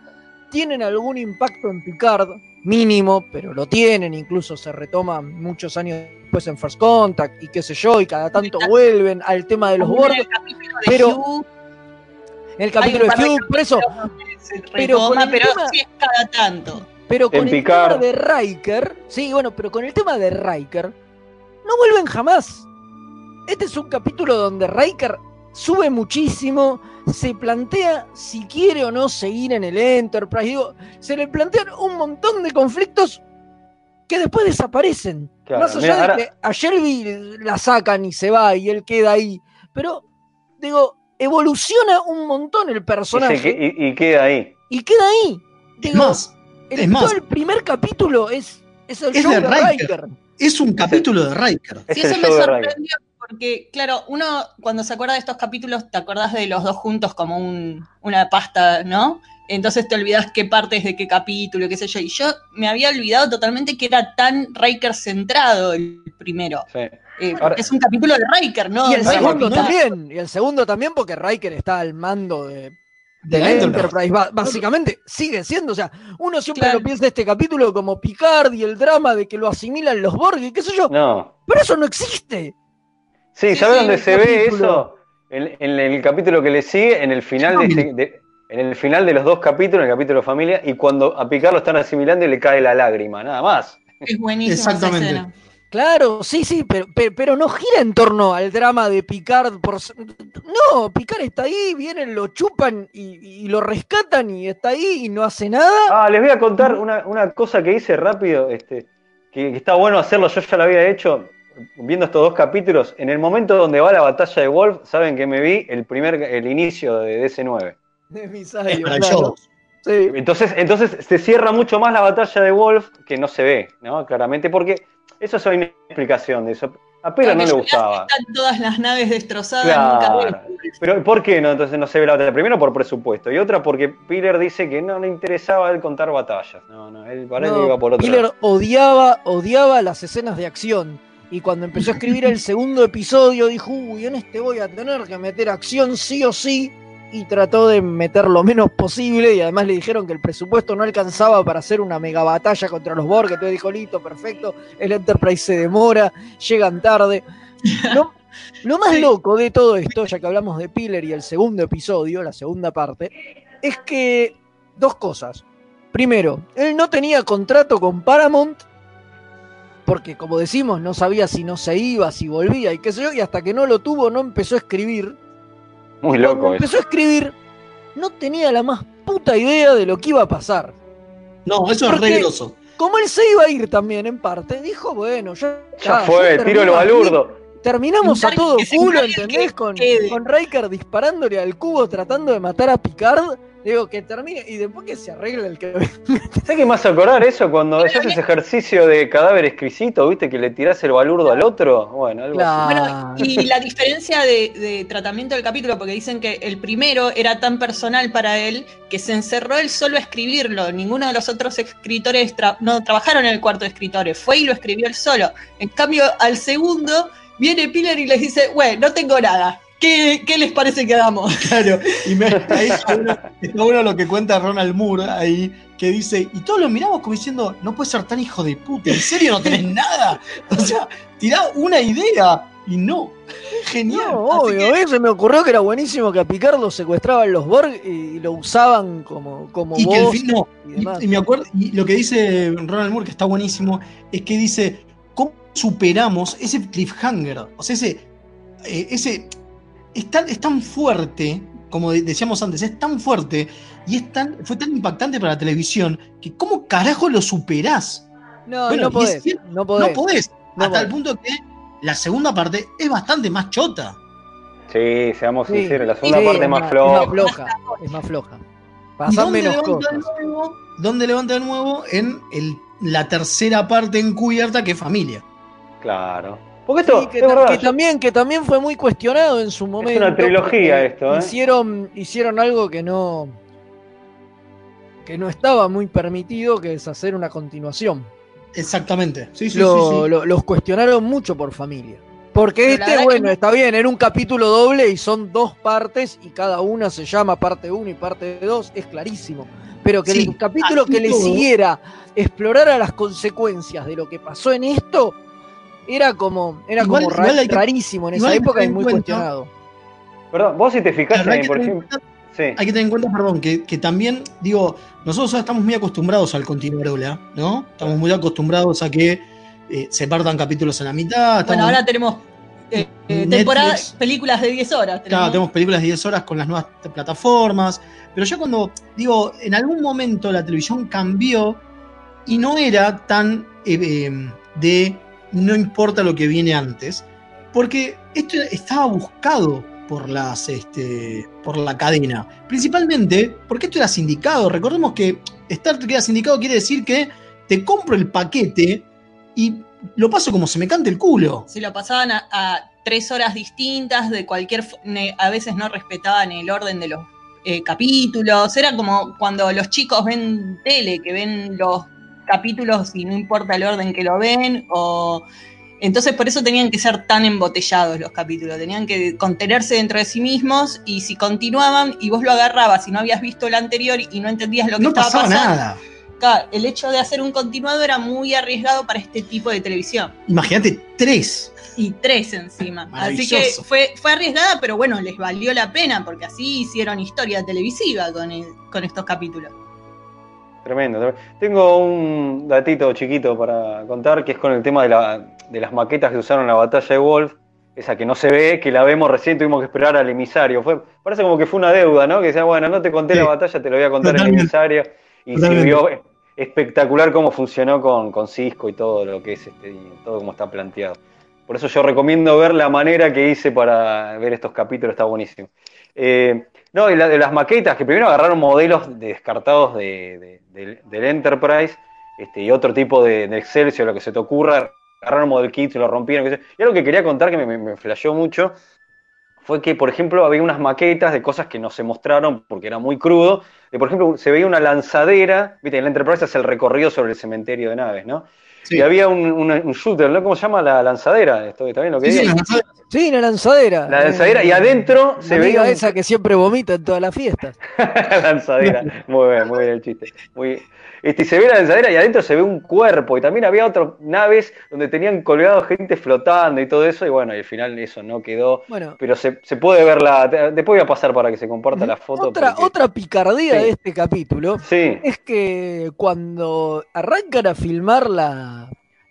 tienen algún impacto en Picard, mínimo, pero lo tienen, incluso se retoman muchos años después en First Contact y qué sé yo, y cada tanto vuelven al tema de los Borg, pero en el capítulo de Hugh, por eso, pero pero sí es cada tanto. Pero con En el tema de Riker, sí, bueno, pero con el tema de Riker, no vuelven jamás. Este es un capítulo donde Riker sube muchísimo, se plantea si quiere o no seguir en el Enterprise, digo, se le plantean un montón de conflictos que después desaparecen. Claro, Más allá mira, de ahora- que a Shelby la sacan y se va y él queda ahí, pero digo, evoluciona un montón el Y, personaje que- y- y queda ahí. y queda ahí. Digo, más, el, es más. todo el primer capítulo es, es el Es show de de Riker. Riker. Es un capítulo de Riker. Es Sí, eso me sorprendió porque, claro, uno cuando se acuerda de estos capítulos, te acordás de los dos juntos como un- una pasta, ¿no? Entonces te olvidás qué partes de qué capítulo, qué sé yo. Y yo me había olvidado totalmente que era tan Riker centrado el primero. Sí. Eh, Ahora- es un capítulo de Riker, ¿no? y el No segundo también. Y el segundo también porque Riker está al mando de, de la Enterprise. Básicamente sigue siendo. O sea, uno siempre Claro. lo piensa este capítulo como Picard y el drama de que lo asimilan los Borg y qué sé yo. No. Pero eso no existe. Sí, Sí, ¿sabes sí, dónde se ve eso? En, en el capítulo que le sigue, en el final de, este- de- en el final de los dos capítulos, en el capítulo familia, y cuando a Picard lo están asimilando y le cae la lágrima, nada más. Es buenísima esa Exactamente. escena. Claro, sí, sí, pero, pero, pero no gira en torno al drama de Picard. Por... No, Picard está ahí, vienen, lo chupan y, y lo rescatan y está ahí y no hace nada. Ah, les voy a contar una, una cosa que hice rápido, este, que, que está bueno hacerlo, yo ya lo había hecho viendo estos dos capítulos. En el momento donde va la batalla de Wolf, saben que me vi el primer el inicio de DC9. De maravilloso. claro. Sí. Entonces, entonces se cierra mucho más la batalla de Wolf que no se ve, ¿no? Claramente, porque eso es una explicación de eso. A Pera no le gustaba. Están todas las naves destrozadas, nunca Claro. Pero ¿por qué no? Entonces no se ve la batalla. Primero por presupuesto. Y otra porque Piller dice que no le interesaba a él contar batallas. No, no, él para él No, iba por otro Piller lado. odiaba, odiaba las escenas de acción. Y cuando empezó a escribir el segundo episodio, dijo, uy, en este voy a tener que meter acción sí o sí. Y trató de meter lo menos posible. Y además le dijeron que el presupuesto no alcanzaba para hacer una mega batalla contra los Borg. Entonces dijo, listo, perfecto. El Enterprise se demora, llegan tarde. Lo, lo más loco de todo esto, ya que hablamos de Piller y el segundo episodio, la segunda parte, es que dos cosas. Primero, él no tenía contrato con Paramount porque, como decimos, no sabía si no se iba, si volvía y qué sé yo, y hasta que no lo tuvo no empezó a escribir. Muy Cuando loco eso. empezó a escribir, no tenía la más puta idea de lo que iba a pasar. No, eso es Porque- re. Como él se iba a ir también en parte, dijo, bueno, ya, Ya fue, tiro lo balurdo. Terminamos a todo culo, ¿entendés? que Con, con Riker disparándole al cubo tratando de matar a Picard. Digo, que termine y después que se arregle el que ¿Sabes qué más acordar eso? Cuando haces ese ejercicio de cadáver exquisito, ¿viste? Que le tirás el balurdo al otro. Bueno, algo así. Bueno, y la diferencia de, de tratamiento del capítulo, porque dicen que el primero era tan personal para él que se encerró él solo a escribirlo. Ninguno de los otros escritores tra- no trabajaron en el cuarto de escritores, fue y lo escribió él solo. En cambio, al segundo viene Piller y les dice, güey, no tengo nada. ¿Qué, qué les parece que hagamos? Claro, y me, ahí está bueno, está bueno lo que cuenta Ronald Moore ahí, que dice, y todos lo miramos como diciendo, no puedes ser tan hijo de puta, ¿en serio no tenés nada? O sea, tirá una idea y no. Genial. No, obvio, a mí se me ocurrió que era buenísimo que a Picard lo secuestraban los Borg y lo usaban como, como Y que el fin no. y demás. Y, y me acuerdo, y lo que dice Ronald Moore, que está buenísimo, es que dice, ¿cómo superamos ese cliffhanger? O sea, ese, eh, ese es tan, es tan fuerte, como de- decíamos antes, es tan fuerte y es tan, fue tan impactante para la televisión, que ¿cómo carajo lo superás? No, Bueno, no podés, cierto, no podés. No podés. No hasta podés. el punto que la segunda parte es bastante más chota. Sí, seamos Sí, sinceros, la segunda sí, parte es más floja. Es más floja, es más floja. ¿Y Pasan dónde menos levanta, cosas. de nuevo, ¿Dónde levanta de nuevo? En el- la tercera parte encubierta que es familia. Claro. Porque esto, Sí, que, es ta- verdad, que yo- también, que también fue muy cuestionado en su momento. una trilogía esto, ¿eh? Hicieron, hicieron algo que no. que no estaba muy permitido, que es hacer una continuación. Exactamente. Sí, sí, Lo- sí, sí. lo- los cuestionaron mucho por familia. Porque Pero este, que bueno, no- está bien, era un capítulo doble y son dos partes y cada una se llama parte 1 y parte 2, es clarísimo. Pero que Sí, el capítulo que le siguiera explorara las consecuencias de lo que pasó en esto, era como, era Igual- como ra- igual hay que- rarísimo en esa época y muy cuenta- cuestionado. Perdón, vos si te fijas Claro, hay ahí, que por tener en ejemplo. cuenta- Sí. Hay que tener en cuenta, perdón, que, que también, digo, nosotros ahora estamos muy acostumbrados al continuarola, ¿no? Estamos muy acostumbrados a que eh, se partan capítulos en la mitad. Estamos, Bueno, ahora tenemos eh, eh, temporadas, películas de 10 horas. Claro, tenemos. tenemos películas de 10 horas con las nuevas plataformas, pero ya cuando, digo, en algún momento la televisión cambió y no era tan eh, eh, de no importa lo que viene antes, porque esto estaba buscado por las este, por la cadena, principalmente porque esto era sindicado. Recordemos que Star Trek era sindicado quiere decir que te compro el paquete y lo paso como se me cante el culo. Si lo pasaban a, tres horas distintas, de cualquier. A veces no respetaban el orden de los eh, capítulos. Era como cuando los chicos ven tele, que ven los capítulos y no importa el orden que lo ven. O. Entonces, por eso tenían que ser tan embotellados los capítulos. Tenían que contenerse dentro de sí mismos. Y si continuaban y vos lo agarrabas y no habías visto el anterior y no entendías lo que No estaba pasando. nada. claro, el hecho de hacer un continuado era muy arriesgado para este tipo de televisión. Imagínate, tres. Y tres encima. Así que fue, fue arriesgada, pero bueno, les valió la pena porque así hicieron historia televisiva con, el- con estos capítulos. Tremendo, tremendo. Tengo un datito chiquito para contar que es con el tema de, la- de las maquetas que usaron en la batalla de Wolf. Esa que no se ve, que la vemos recién, tuvimos que esperar al emisario. Fue, parece como que fue una deuda, ¿no? Que decía, bueno, no te conté la batalla, te lo voy a contar en el Totalmente. emisario. Y Totalmente. sirvió espectacular cómo funcionó con, con Cisco y todo lo que es este, todo como está planteado. Por eso yo recomiendo ver la manera que hice para ver estos capítulos, está buenísimo. Eh, no, y la de las maquetas, que primero agarraron modelos descartados de, de- del, Enterprise este, y otro tipo de, de Excelsior, lo que se te ocurra, agarraron model kits, lo rompieron. qué sé. Y algo que quería contar que me, me, me mucho fue que, por ejemplo, había unas maquetas de cosas que no se mostraron porque era muy crudo. De, por ejemplo, se veía una lanzadera, viste, en el Enterprise hace el recorrido sobre el cementerio de naves, ¿no? Y había un, un- un shooter, ¿no? ¿Cómo se llama la lanzadera? ¿Esto, ¿Está bien lo que Sí, digo? sí, Sí, la lanzadera. La lanzadera, y Eh, adentro la se veía un- esa que siempre vomita en todas las fiestas. la lanzadera. Muy bien, muy bien el chiste. Muy... Este, y se ve la lanzadera y adentro se ve un cuerpo. Y también había otras naves donde tenían colgado gente flotando y todo eso. Y bueno, y al final eso no quedó. Bueno. Pero se, se puede ver la. Después voy a pasar para que se comparta la foto. Otra, porque- otra picardía Sí. de este capítulo Sí. es que cuando arrancan a filmar la,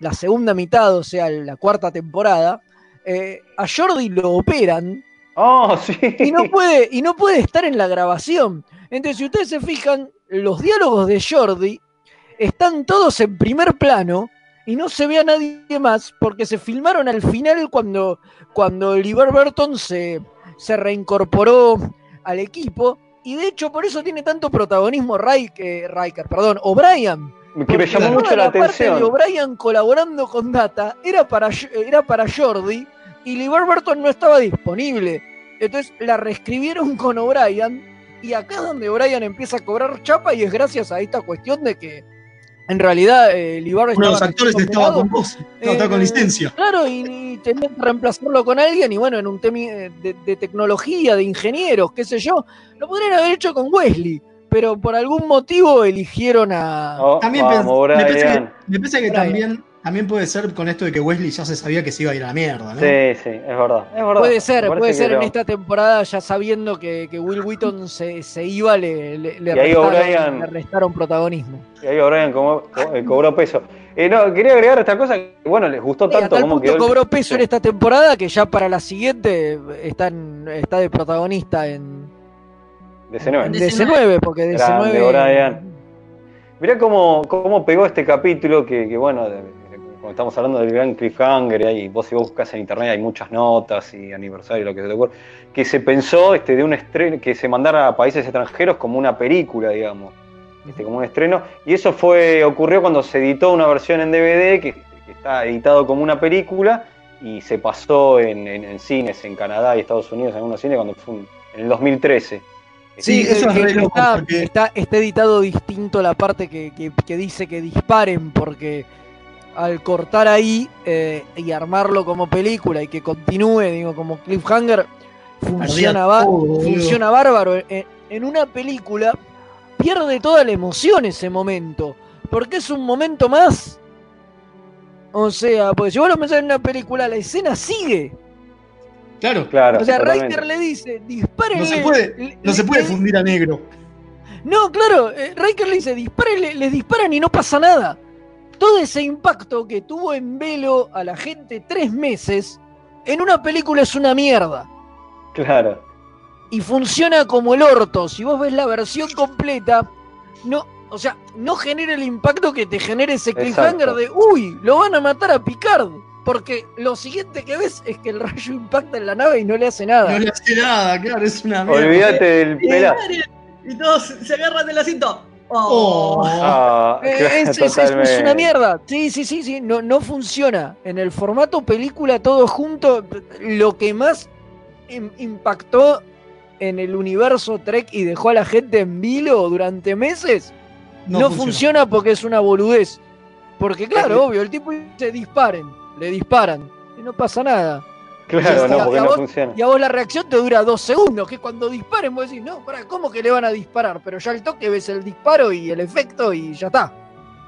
la segunda mitad, o sea, la cuarta temporada, eh, a Jordi lo operan Oh, sí. y no puede y no puede estar en la grabación. Entonces, si ustedes se fijan, los diálogos de Jordi están todos en primer plano y no se ve a nadie más porque se filmaron al final cuando, cuando Liber Burton se, se reincorporó al equipo y de hecho por eso tiene tanto protagonismo Riker, Riker perdón, O'Brien. Que me llamó mucho la parte atención. de O'Brien colaborando con Data era para, era para Jordi y Liber Burton no estaba disponible. Entonces la reescribieron con O'Brien y acá es donde O'Brien empieza a cobrar chapa y es gracias a esta cuestión de que en realidad eh, Libar Uno de los actores estaba con vos, no, estaba con Eh, licencia. Claro, y, y tenían que reemplazarlo con alguien, y bueno, en un tema de, de tecnología, de ingenieros, qué sé yo, lo podrían haber hecho con Wesley, pero por algún motivo eligieron a. Oh, También vamos, pens- me parece que, Brian. me parece que Brian. también, también puede ser con esto de que Wesley ya se sabía que se iba a ir a la mierda, ¿no? Sí, sí, es verdad. Es verdad. Puede ser, puede ser en lo- esta temporada, ya sabiendo que, que Will Wheaton se, se iba, le, le, le restaron, le restaron protagonismo. Y ahí O'Brien como- co- eh, cobró peso. Eh, no, quería agregar esta cosa que, bueno, les gustó a tanto tal como punto quedó. el- cobró peso en esta temporada que ya para la siguiente está, en- está de protagonista en, DC9. en DC9, porque Grande, DC9 Brian. Mirá cómo, cómo pegó este capítulo que, que, bueno, de- cuando estamos hablando del gran cliffhanger, y vos si vos buscas en internet hay muchas notas y aniversario, lo que se te ocurra, que se pensó este, de un estreno, que se mandara a países extranjeros como una película, digamos, este, como un estreno, y eso fue ocurrió cuando se editó una versión en DVD que, que está editado como una película y se pasó en, en- en cines en Canadá y Estados Unidos, en algunos cines, cuando fue un- en el 2013. Sí, eso es re que loco, está, porque- está, está editado distinto la parte que, que- que dice que disparen, porque al cortar ahí eh, y armarlo como película y que continúe, digo, como cliffhanger, funciona, todo, funciona bárbaro. En, en una película pierde toda la emoción ese momento, porque es un momento más. O sea, porque si vos lo pensás en una película, la escena sigue. Claro. Claro, O sea. Riker le dice, dispárenle. No se puede, no se puede fundir a negro. No, claro, eh, Riker le dice, dispárenle, les disparan y no pasa nada. Todo ese impacto que tuvo en velo a la gente tres meses, en una película es una mierda. Claro. Y funciona como el orto. Si vos ves la versión completa, no, o sea, no genera el impacto que te genera ese cliffhanger Exacto. de, uy, lo van a matar a Picard. Porque lo siguiente que ves es que el rayo impacta en la nave y no le hace nada. No le hace nada, claro, es una mierda. Olvídate del pela. Y todos se agarran del asiento. Oh. Ah, Eh, claro, es, una mierda. Sí, sí, sí, sí. No, no funciona. En el formato película todo junto, lo que más im- impactó en el universo Trek y dejó a la gente en vilo durante meses, No no, funciona. funciona. porque es una boludez. Porque claro, obvio, el tipo dice disparen, le disparan y no pasa nada. Claro, Y no, porque no vos- funciona. Y a vos la reacción te dura dos segundos, que cuando disparen, vos decís, no, para, ¿cómo que le van a disparar? Pero ya al toque ves el disparo y el efecto y ya está.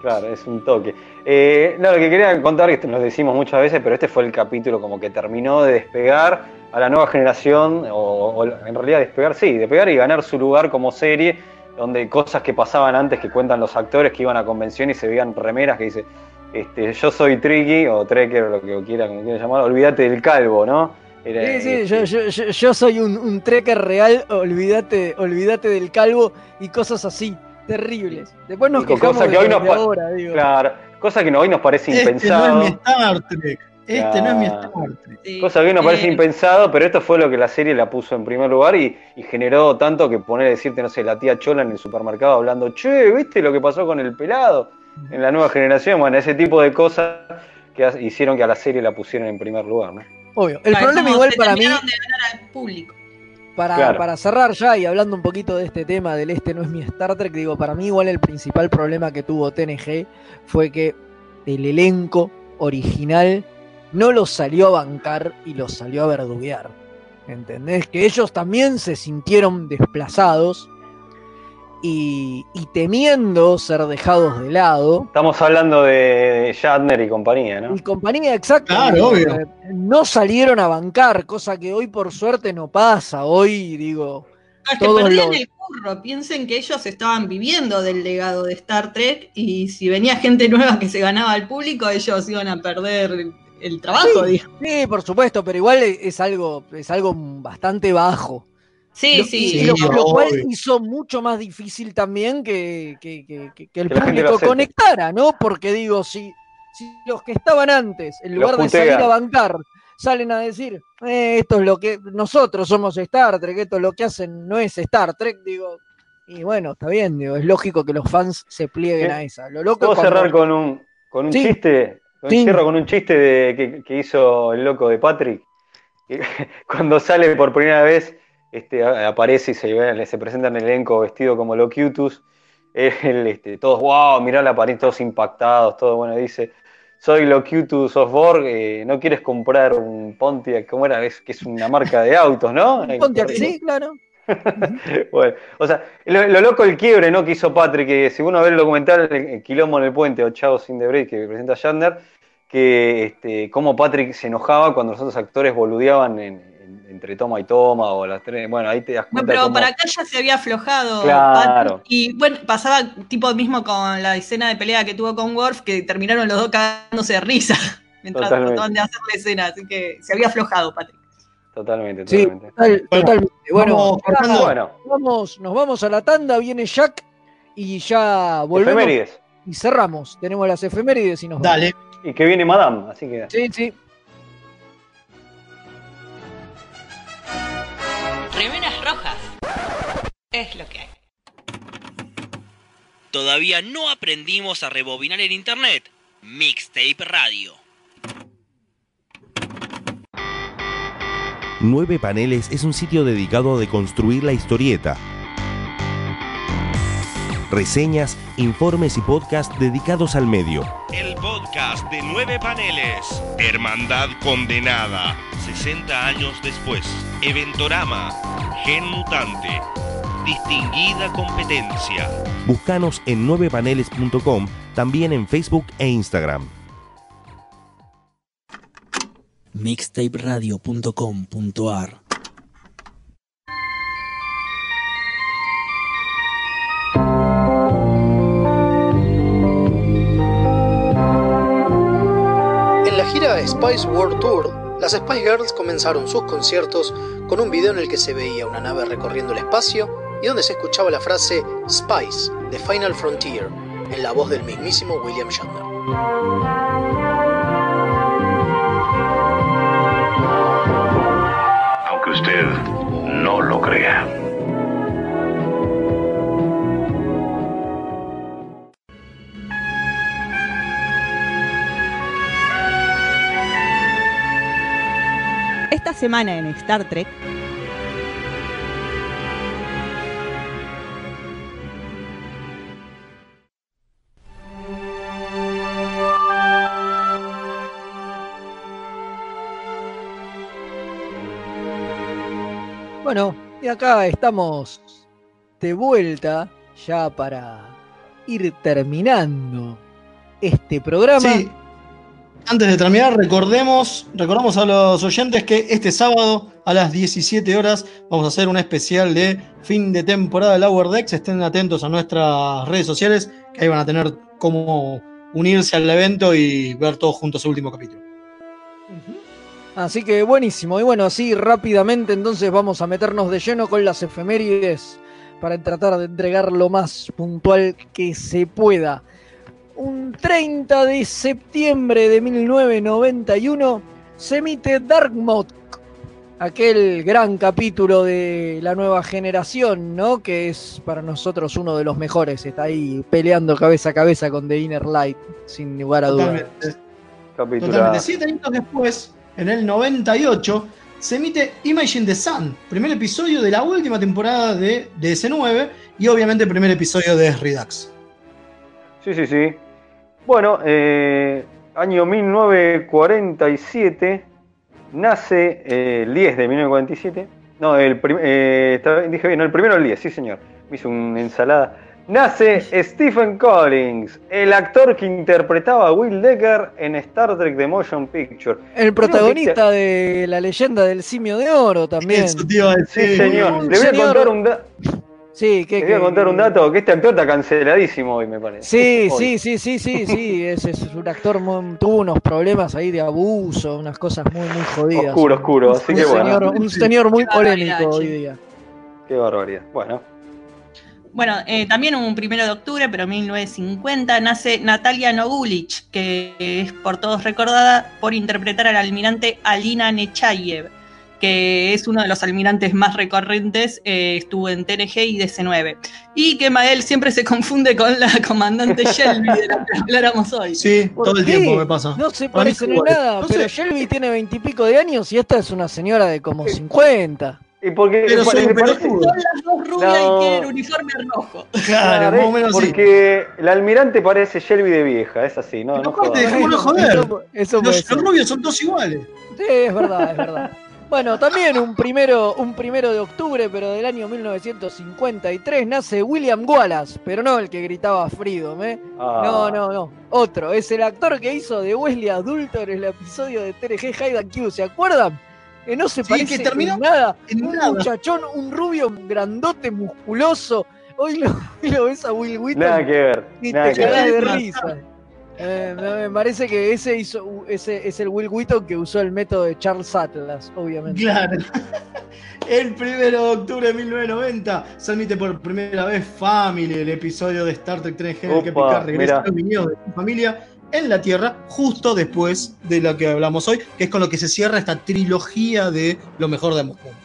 Claro, es un toque. Eh, no, lo que quería contar, que lo decimos muchas veces, pero este fue el capítulo como que terminó de despegar a la nueva generación, o, o en realidad despegar, sí, despegar y ganar su lugar como serie, donde cosas que pasaban antes que cuentan los actores que iban a convención y se veían remeras que dice, este, yo soy Tricky, o Trekker, o lo que quiera, como quieran llamar, olvídate del calvo, ¿no? Era, Sí, sí, este, yo, yo- yo- yo soy un, un trekker real, olvídate, olvídate del calvo y cosas así, terribles. Después nos quejamos cosa que de hoy nos de ahora, digo. Claro, cosa que hoy nos parece Este no impensado. es mi Star Trek. Este no es mi. Star Trek. Cosa que hoy nos parece Eh, impensado, pero esto fue lo que la serie la puso en primer lugar y, y generó tanto que poner a decirte, no sé, la tía Chola en el supermercado hablando, che, ¿viste lo que pasó con el pelado? En la nueva generación, bueno, ese tipo de cosas que hicieron que a la serie la pusieran en primer lugar, ¿no? Obvio. El problema igual para mí, de ganar al público. para, Claro. para cerrar ya y hablando un poquito de este tema del este no es mi Star Trek, digo, para mí igual el principal problema que tuvo TNG fue que el elenco original no los salió a bancar y los salió a verduguear. ¿Entendés? Que ellos también se sintieron desplazados y, y temiendo ser dejados de lado. Estamos hablando de Shatner y compañía, ¿no? Y compañía exacta. Claro, digo, obvio. eh, No salieron a bancar, cosa que hoy por suerte no pasa. Hoy, digo, No, es que todos perdían los- el curro. Piensen que ellos estaban viviendo del legado de Star Trek y si venía gente nueva que se ganaba al público, ellos iban a perder el trabajo. Sí, sí, por supuesto, pero igual es algo, es algo bastante bajo. Sí, Lo- sí. y lo, Sí, lo cual hizo mucho más difícil también que, que- que- que- que el público conectara, ¿no? Porque digo, si, si los que estaban antes, en lugar de salir a bancar, salen a decir, "Eh, esto es lo que nosotros somos Star Trek, esto es lo que hacen, no es Star Trek, digo. Y bueno, está bien, digo, es lógico que los fans se plieguen Sí. a esa. Lo loco ¿Puedo cuando- cerrar con un, con un Sí. chiste? Con- Sí. Cierro con un chiste de, que, que hizo el loco de Patrick. Cuando sale por primera vez, este, aparece y se, ve- se presenta en el elenco vestido como Locutus. Él, este, todos, wow, mirá la apariencia, todos impactados, todo bueno, dice, soy Locutus of Borg, eh, ¿no quieres comprar un Pontiac? ¿Cómo era? Es, que es una marca de autos, ¿no? Pontiac, sí, claro. Bueno, o sea, lo, lo loco el quiebre, ¿no? Que hizo Patrick, que si uno ve el documental el, el Quilombo en el Puente o Chao sin the Break que presenta Shatner, que este, cómo Patrick se enojaba cuando los otros actores boludeaban en- entre toma y toma o las tres. Bueno, ahí te das No, cuenta. pero cómo- para acá ya se había aflojado. Claro. Y bueno, pasaba tipo mismo con la escena de pelea que tuvo con Worf, que terminaron los dos cagándose de risa mientras Totalmente. trataban de hacer la escena. Así que se había aflojado, Patrick. Totalmente, Sí, totalmente. total- totalmente. Bueno, vamos, ya Fernando. Bueno, vamos, nos vamos a la tanda, viene Jack y ya volvemos. efemérides. Y cerramos. Tenemos las efemérides y nos vamos. Dale. Y que viene Madame, así que. Sí, sí. Remeras rojas. Es lo que hay. Todavía no aprendimos a rebobinar el internet. Mixtape Radio. Nueve Paneles es un sitio dedicado a deconstruir la historieta. Reseñas, informes y podcasts dedicados al medio. El podcast de nueve paneles. Hermandad condenada. 60 años después. Eventorama. Gen mutante. Distinguida competencia. Búscanos en 9paneles.com, también en Facebook e Instagram. Mixtaperadio.com.ar Spice World Tour, las Spice Girls comenzaron sus conciertos con un video en el que se veía una nave recorriendo el espacio y donde se escuchaba la frase Spice, The Final Frontier, en la voz del mismísimo William Shatner. Usted no lo crea. Esta semana en Star Trek, Bueno, y acá estamos de vuelta ya para ir terminando este programa. Sí. Antes de terminar, recordemos, recordamos a los oyentes que este sábado a las 17 horas vamos a hacer un especial de fin de temporada de Lower Decks. Estén atentos a nuestras redes sociales, que ahí van a tener cómo unirse al evento y ver todos juntos el último capítulo. Así que buenísimo. Y bueno, así rápidamente entonces vamos a meternos de lleno con las efemérides para tratar de entregar lo más puntual que se pueda. Un 30 de septiembre de 1991 se emite Dark Mode, aquel gran capítulo de la nueva generación, ¿no? Que es para nosotros uno de los mejores. Está ahí peleando cabeza a cabeza con The Inner Light, sin lugar a dudas. Totalmente. Siete años después, en el 98, se emite Imagine the Sun, primer episodio de la última temporada de DS9 y obviamente primer episodio de Redux. Sí, sí, sí. Bueno, eh, año 1947, nace eh, el 10 de 1947. No, el eh, dije bien, no, el primero el 10, sí señor. Me hizo una ensalada. Nace Stephen Collins, el actor que interpretaba a Will Decker en Star Trek The Motion Picture. El protagonista de la leyenda del simio de oro también. Eso. Sí, señor. Le voy a contar un, da- Sí, que, le voy a que- contar un dato, que este actor está canceladísimo hoy, me parece. Sí, Hoy. sí, sí, sí, sí, sí. Es, es un actor muy- tuvo unos problemas ahí de abuso, unas cosas muy, muy jodidas. Oscuro, oscuro, así un que bueno. señor, un señor muy polémico hoy día. Qué barbaridad. Bueno. Bueno, eh, también un primero de octubre, pero 1950, nace Natalia Nogulich, que es por todos recordada por interpretar al almirante Alina Nechayev, que es uno de los almirantes más recurrentes, eh, estuvo en TNG y DC9. Y que Mael siempre se confunde con la comandante Shelby de la que habláramos hoy. Sí, ¿Por todo el qué? tiempo me pasa. No se parecen en nada, No pero sé. Shelby tiene veintipico de años y esta es una señora de como 50. ¿Y porque Pero son. Son las dos rubias No. y tienen uniforme rojo. Claro, más o menos así. Porque el almirante parece Shelby de vieja, es así, ¿no? no dejémonos joder. Eso, eso los rubios son todos iguales. Sí, es verdad, es verdad. Bueno, también un primero, un primero de octubre, pero del año 1953, nace William Wallace, pero no el que gritaba Freedom, ¿eh? Ah. No, no, no. Otro. Es el actor que hizo de Wesley adulto en el episodio de TNG Hide Q. ¿Se acuerdan? Que no se Sí, parece que terminó en nada. en un nada. muchachón, un rubio grandote, musculoso. Hoy lo, hoy lo ves a Will Wheaton Nada que ver. y Nada te que ver. de risa. Eh, me parece que ese hizo ese es el Will Wheaton que usó el método de Charles Atlas, obviamente. Claro. El primero de octubre de 1990 se admite por primera vez Family, el episodio de Star Trek 3 en el que Picard regresa mirá. a los viñedos de su familia en la Tierra, justo después de lo que hablamos hoy, que es con lo que se cierra esta trilogía de lo mejor de ambos mundos.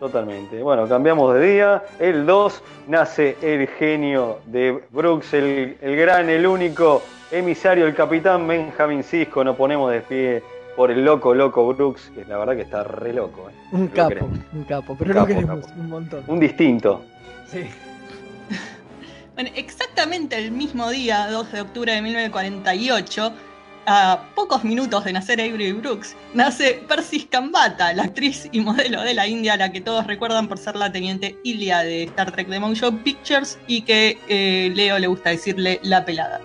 Totalmente. Bueno, cambiamos de día. El 2 nace el genio de Brooks, el, el gran, el único emisario, el capitán Benjamin Cisco. Nos ponemos de pie por el loco, loco Brooks, que la verdad que está re loco. ¿eh? Un capo, un capo, pero Capo, lo queremos capo. un montón. Un distinto. Sí. Bueno, exactamente el mismo día, 2 de octubre de 1948, a pocos minutos de nacer Avery Brooks, nace Persis Kambata, la actriz y modelo de la India, a la que todos recuerdan por ser la teniente Ilia de Star Trek The Motion Pictures y que eh, Leo le gusta decirle la pelada.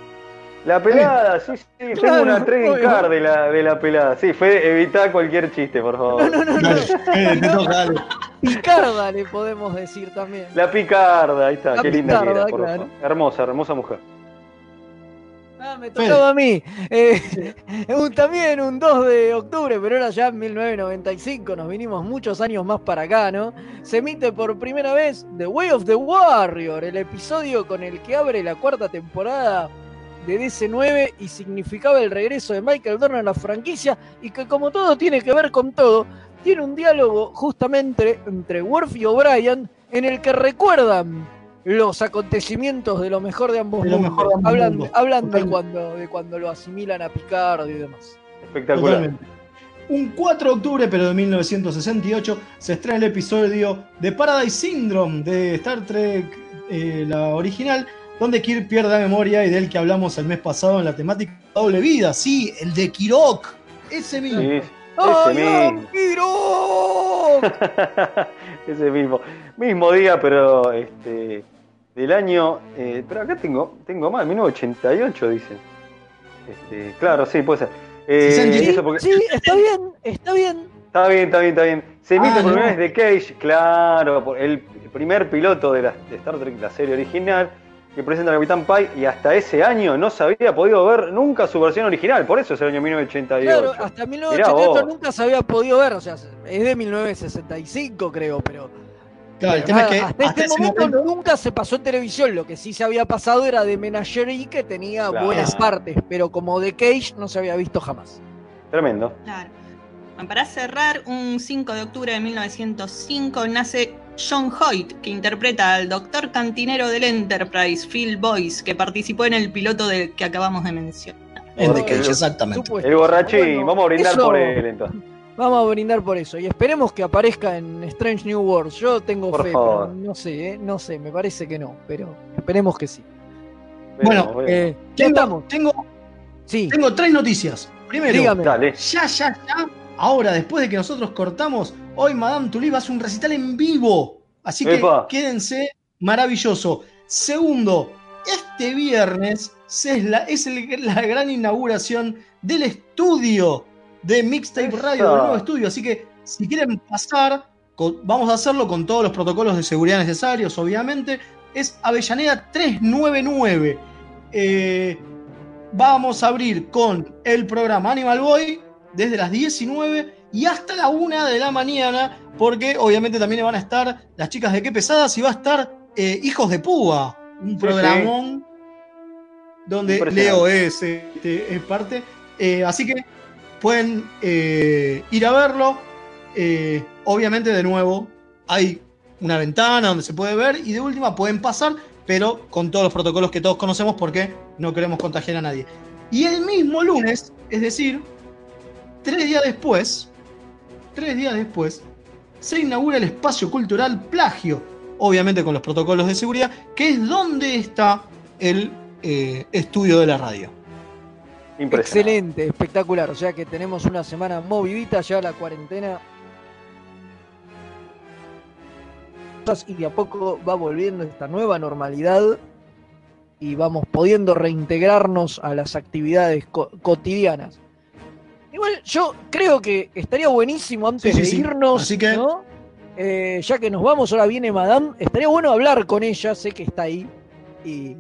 La pelada, sí, sí, tengo Claro, una trading obvio. card de la, de la pelada. Sí, fue evitar cualquier chiste, por favor. No, no, no, no. Eh, te toca, dale. Picarda le podemos decir también. La picarda, ahí está, La qué linda que era, por claro. favor. Hermosa, hermosa mujer. Ah, me tocaba a mí. Eh, un- también un 2 de octubre, pero era ya en 1995, nos vinimos muchos años más para acá, ¿no? Se emite por primera vez The Way of the Warrior, el episodio con el que abre la cuarta temporada de DC9 y significaba el regreso de Michael Dorn a la franquicia y que como todo tiene que ver con todo, tiene un diálogo justamente entre Worf y O'Brien en el que recuerdan los acontecimientos de lo mejor de ambos De mundos. mejor de ambos hablan mundos, hablan de, totalmente. cuando, de cuando lo asimilan a Picard y demás. Espectacular. Totalmente. Un 4 de octubre, pero de 1968, se estrena el episodio de Paradise Syndrome de Star Trek, eh, la original, donde Kirk pierde la memoria y del que hablamos el mes pasado en la temática doble vida. Sí, el de Kirok. Ese mismo. Sí, ¡Ay, ese mismo. Kirok! Ese mismo. Mismo día, pero este del año. eh, pero acá tengo, tengo mal, 1988 dicen. Este, claro, sí, puede ser. Eh, Sí, eso porque- sí, está bien, está bien. Está bien, está bien, está bien. Se emite Ah, por no. primera vez de Cage, claro, el primer piloto de, la, de Star Trek, la serie original, que presenta al Capitán Pike, y hasta ese año no se había podido ver nunca su versión original, por eso es el año 1988. Claro, hasta Mirá 1988 vos. nunca se había podido ver, o sea, es de 1965 creo, pero Claro, el pero tema es que hasta, hasta este ese momento momento- nunca se pasó en televisión, lo que sí se había pasado era de Menagerie que tenía Claro. buenas partes, pero como de Cage no se había visto jamás. Tremendo. Claro. Bueno, para cerrar, un 5 de octubre de 1905 nace John Hoyt, que interpreta al doctor cantinero del Enterprise, Phil Boyce, que participó en el piloto del que acabamos de mencionar. Cage, el- exactamente. Supuesto. El borrachín, Bueno, vamos a brindar eso- por él entonces. Vamos a brindar por eso y esperemos que aparezca en Strange New Worlds. Yo tengo Por fe, favor. pero no sé, ¿eh? no sé, me parece que no, pero esperemos que sí. Bueno, veremos. Eh, ya Tengo, estamos. tengo, Sí, tengo tres noticias. Primero, dígame. Dale. ya, ya, ya. Ahora, después de que nosotros cortamos, hoy Madame Tulip hace un recital en vivo. Así que Epa. quédense, maravilloso. Segundo, este viernes es, la, es el- la gran inauguración del estudio de Mixtape. Radio, del nuevo estudio. Así que si quieren pasar, con- vamos a hacerlo con todos los protocolos de seguridad necesarios, obviamente. Es Avellaneda 399. Eh, vamos a abrir con el programa Animal Boy desde las 19 y hasta la 1 de la mañana, porque obviamente también van a estar las chicas de Qué Pesadas y va a estar eh, Hijos de Púa, un Sí, programón donde. Leo es, este, es parte. Eh, así que pueden eh, ir a verlo. Obviamente, de nuevo, hay una ventana donde se puede ver y de última pueden pasar, pero con todos los protocolos que todos conocemos porque no queremos contagiar a nadie. Y el mismo lunes, es decir, tres días después, tres días después, se inaugura el espacio cultural Plagio, obviamente con los protocolos de seguridad, que es donde está el eh, estudio de la radio. Excelente, espectacular. O sea que tenemos una semana movidita ya la cuarentena. Y de a poco va volviendo esta nueva normalidad y vamos pudiendo reintegrarnos a las actividades co- cotidianas. Igual yo creo que estaría buenísimo antes Sí, sí, de sí. irnos, Así que- ¿no? Eh, ya que nos vamos, ahora viene Madame, estaría bueno hablar con ella, sé que está ahí, y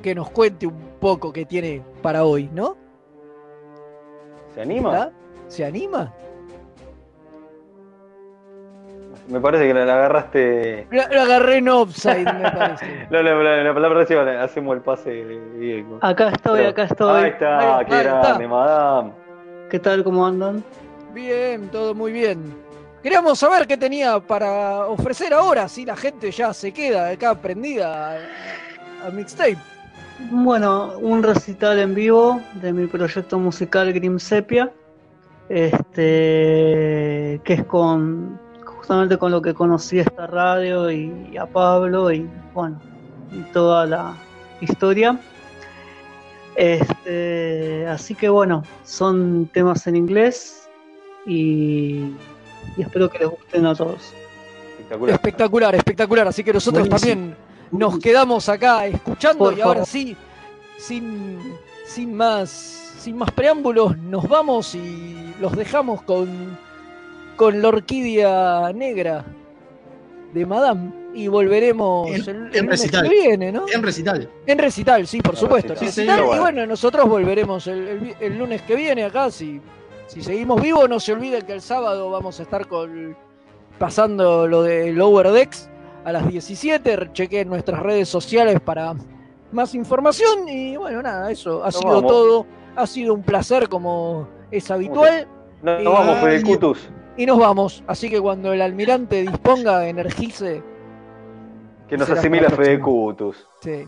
que nos cuente un poco qué tiene para hoy, ¿no? ¿Se anima? ¿Está? ¿Se anima? Me parece que la, la agarraste. Lo, lo agarré en offside, me parece. La, la, la, la palabra recién hacemos el pase Diego. Acá estoy, Pero- acá estoy. Ahí está, Ahí- qué ahí está. grande, madame. ¿Qué tal? ¿Cómo andan? Bien, todo muy bien. Queríamos saber qué tenía para ofrecer ahora, si la gente ya se queda acá prendida a, a mixtape. Bueno, un recital en vivo de mi proyecto musical Grim Sepia, este, que es con justamente con lo que conocí esta radio y a Pablo y bueno, y toda la historia. Este, así que bueno, son temas en inglés y, y espero que les gusten a todos. Espectacular. Espectacular, espectacular. Así que nosotros Buenísimo. también nos quedamos acá escuchando Por y ahora sí, sin, sin más, sin más preámbulos, nos vamos y los dejamos con, con la orquídea negra de Madame y volveremos En- el, en lunes recital. que viene, ¿no? En recital. En recital, sí, por En supuesto. recital. Sí, recital, señor. y bueno, nosotros volveremos el, el vi- el lunes que viene acá. Si, si seguimos vivos, no se olviden que el sábado vamos a estar con, pasando lo de Lower Decks a las 17. Chequen nuestras redes sociales para más información. Y bueno, nada, eso ha Nos sido vamos. todo. Ha sido un placer como es habitual. No, Y- nos vamos, Fede Cutus. Y nos vamos. Así que cuando el almirante disponga, energice. Que nos asimila Fede. Cutus. Sí.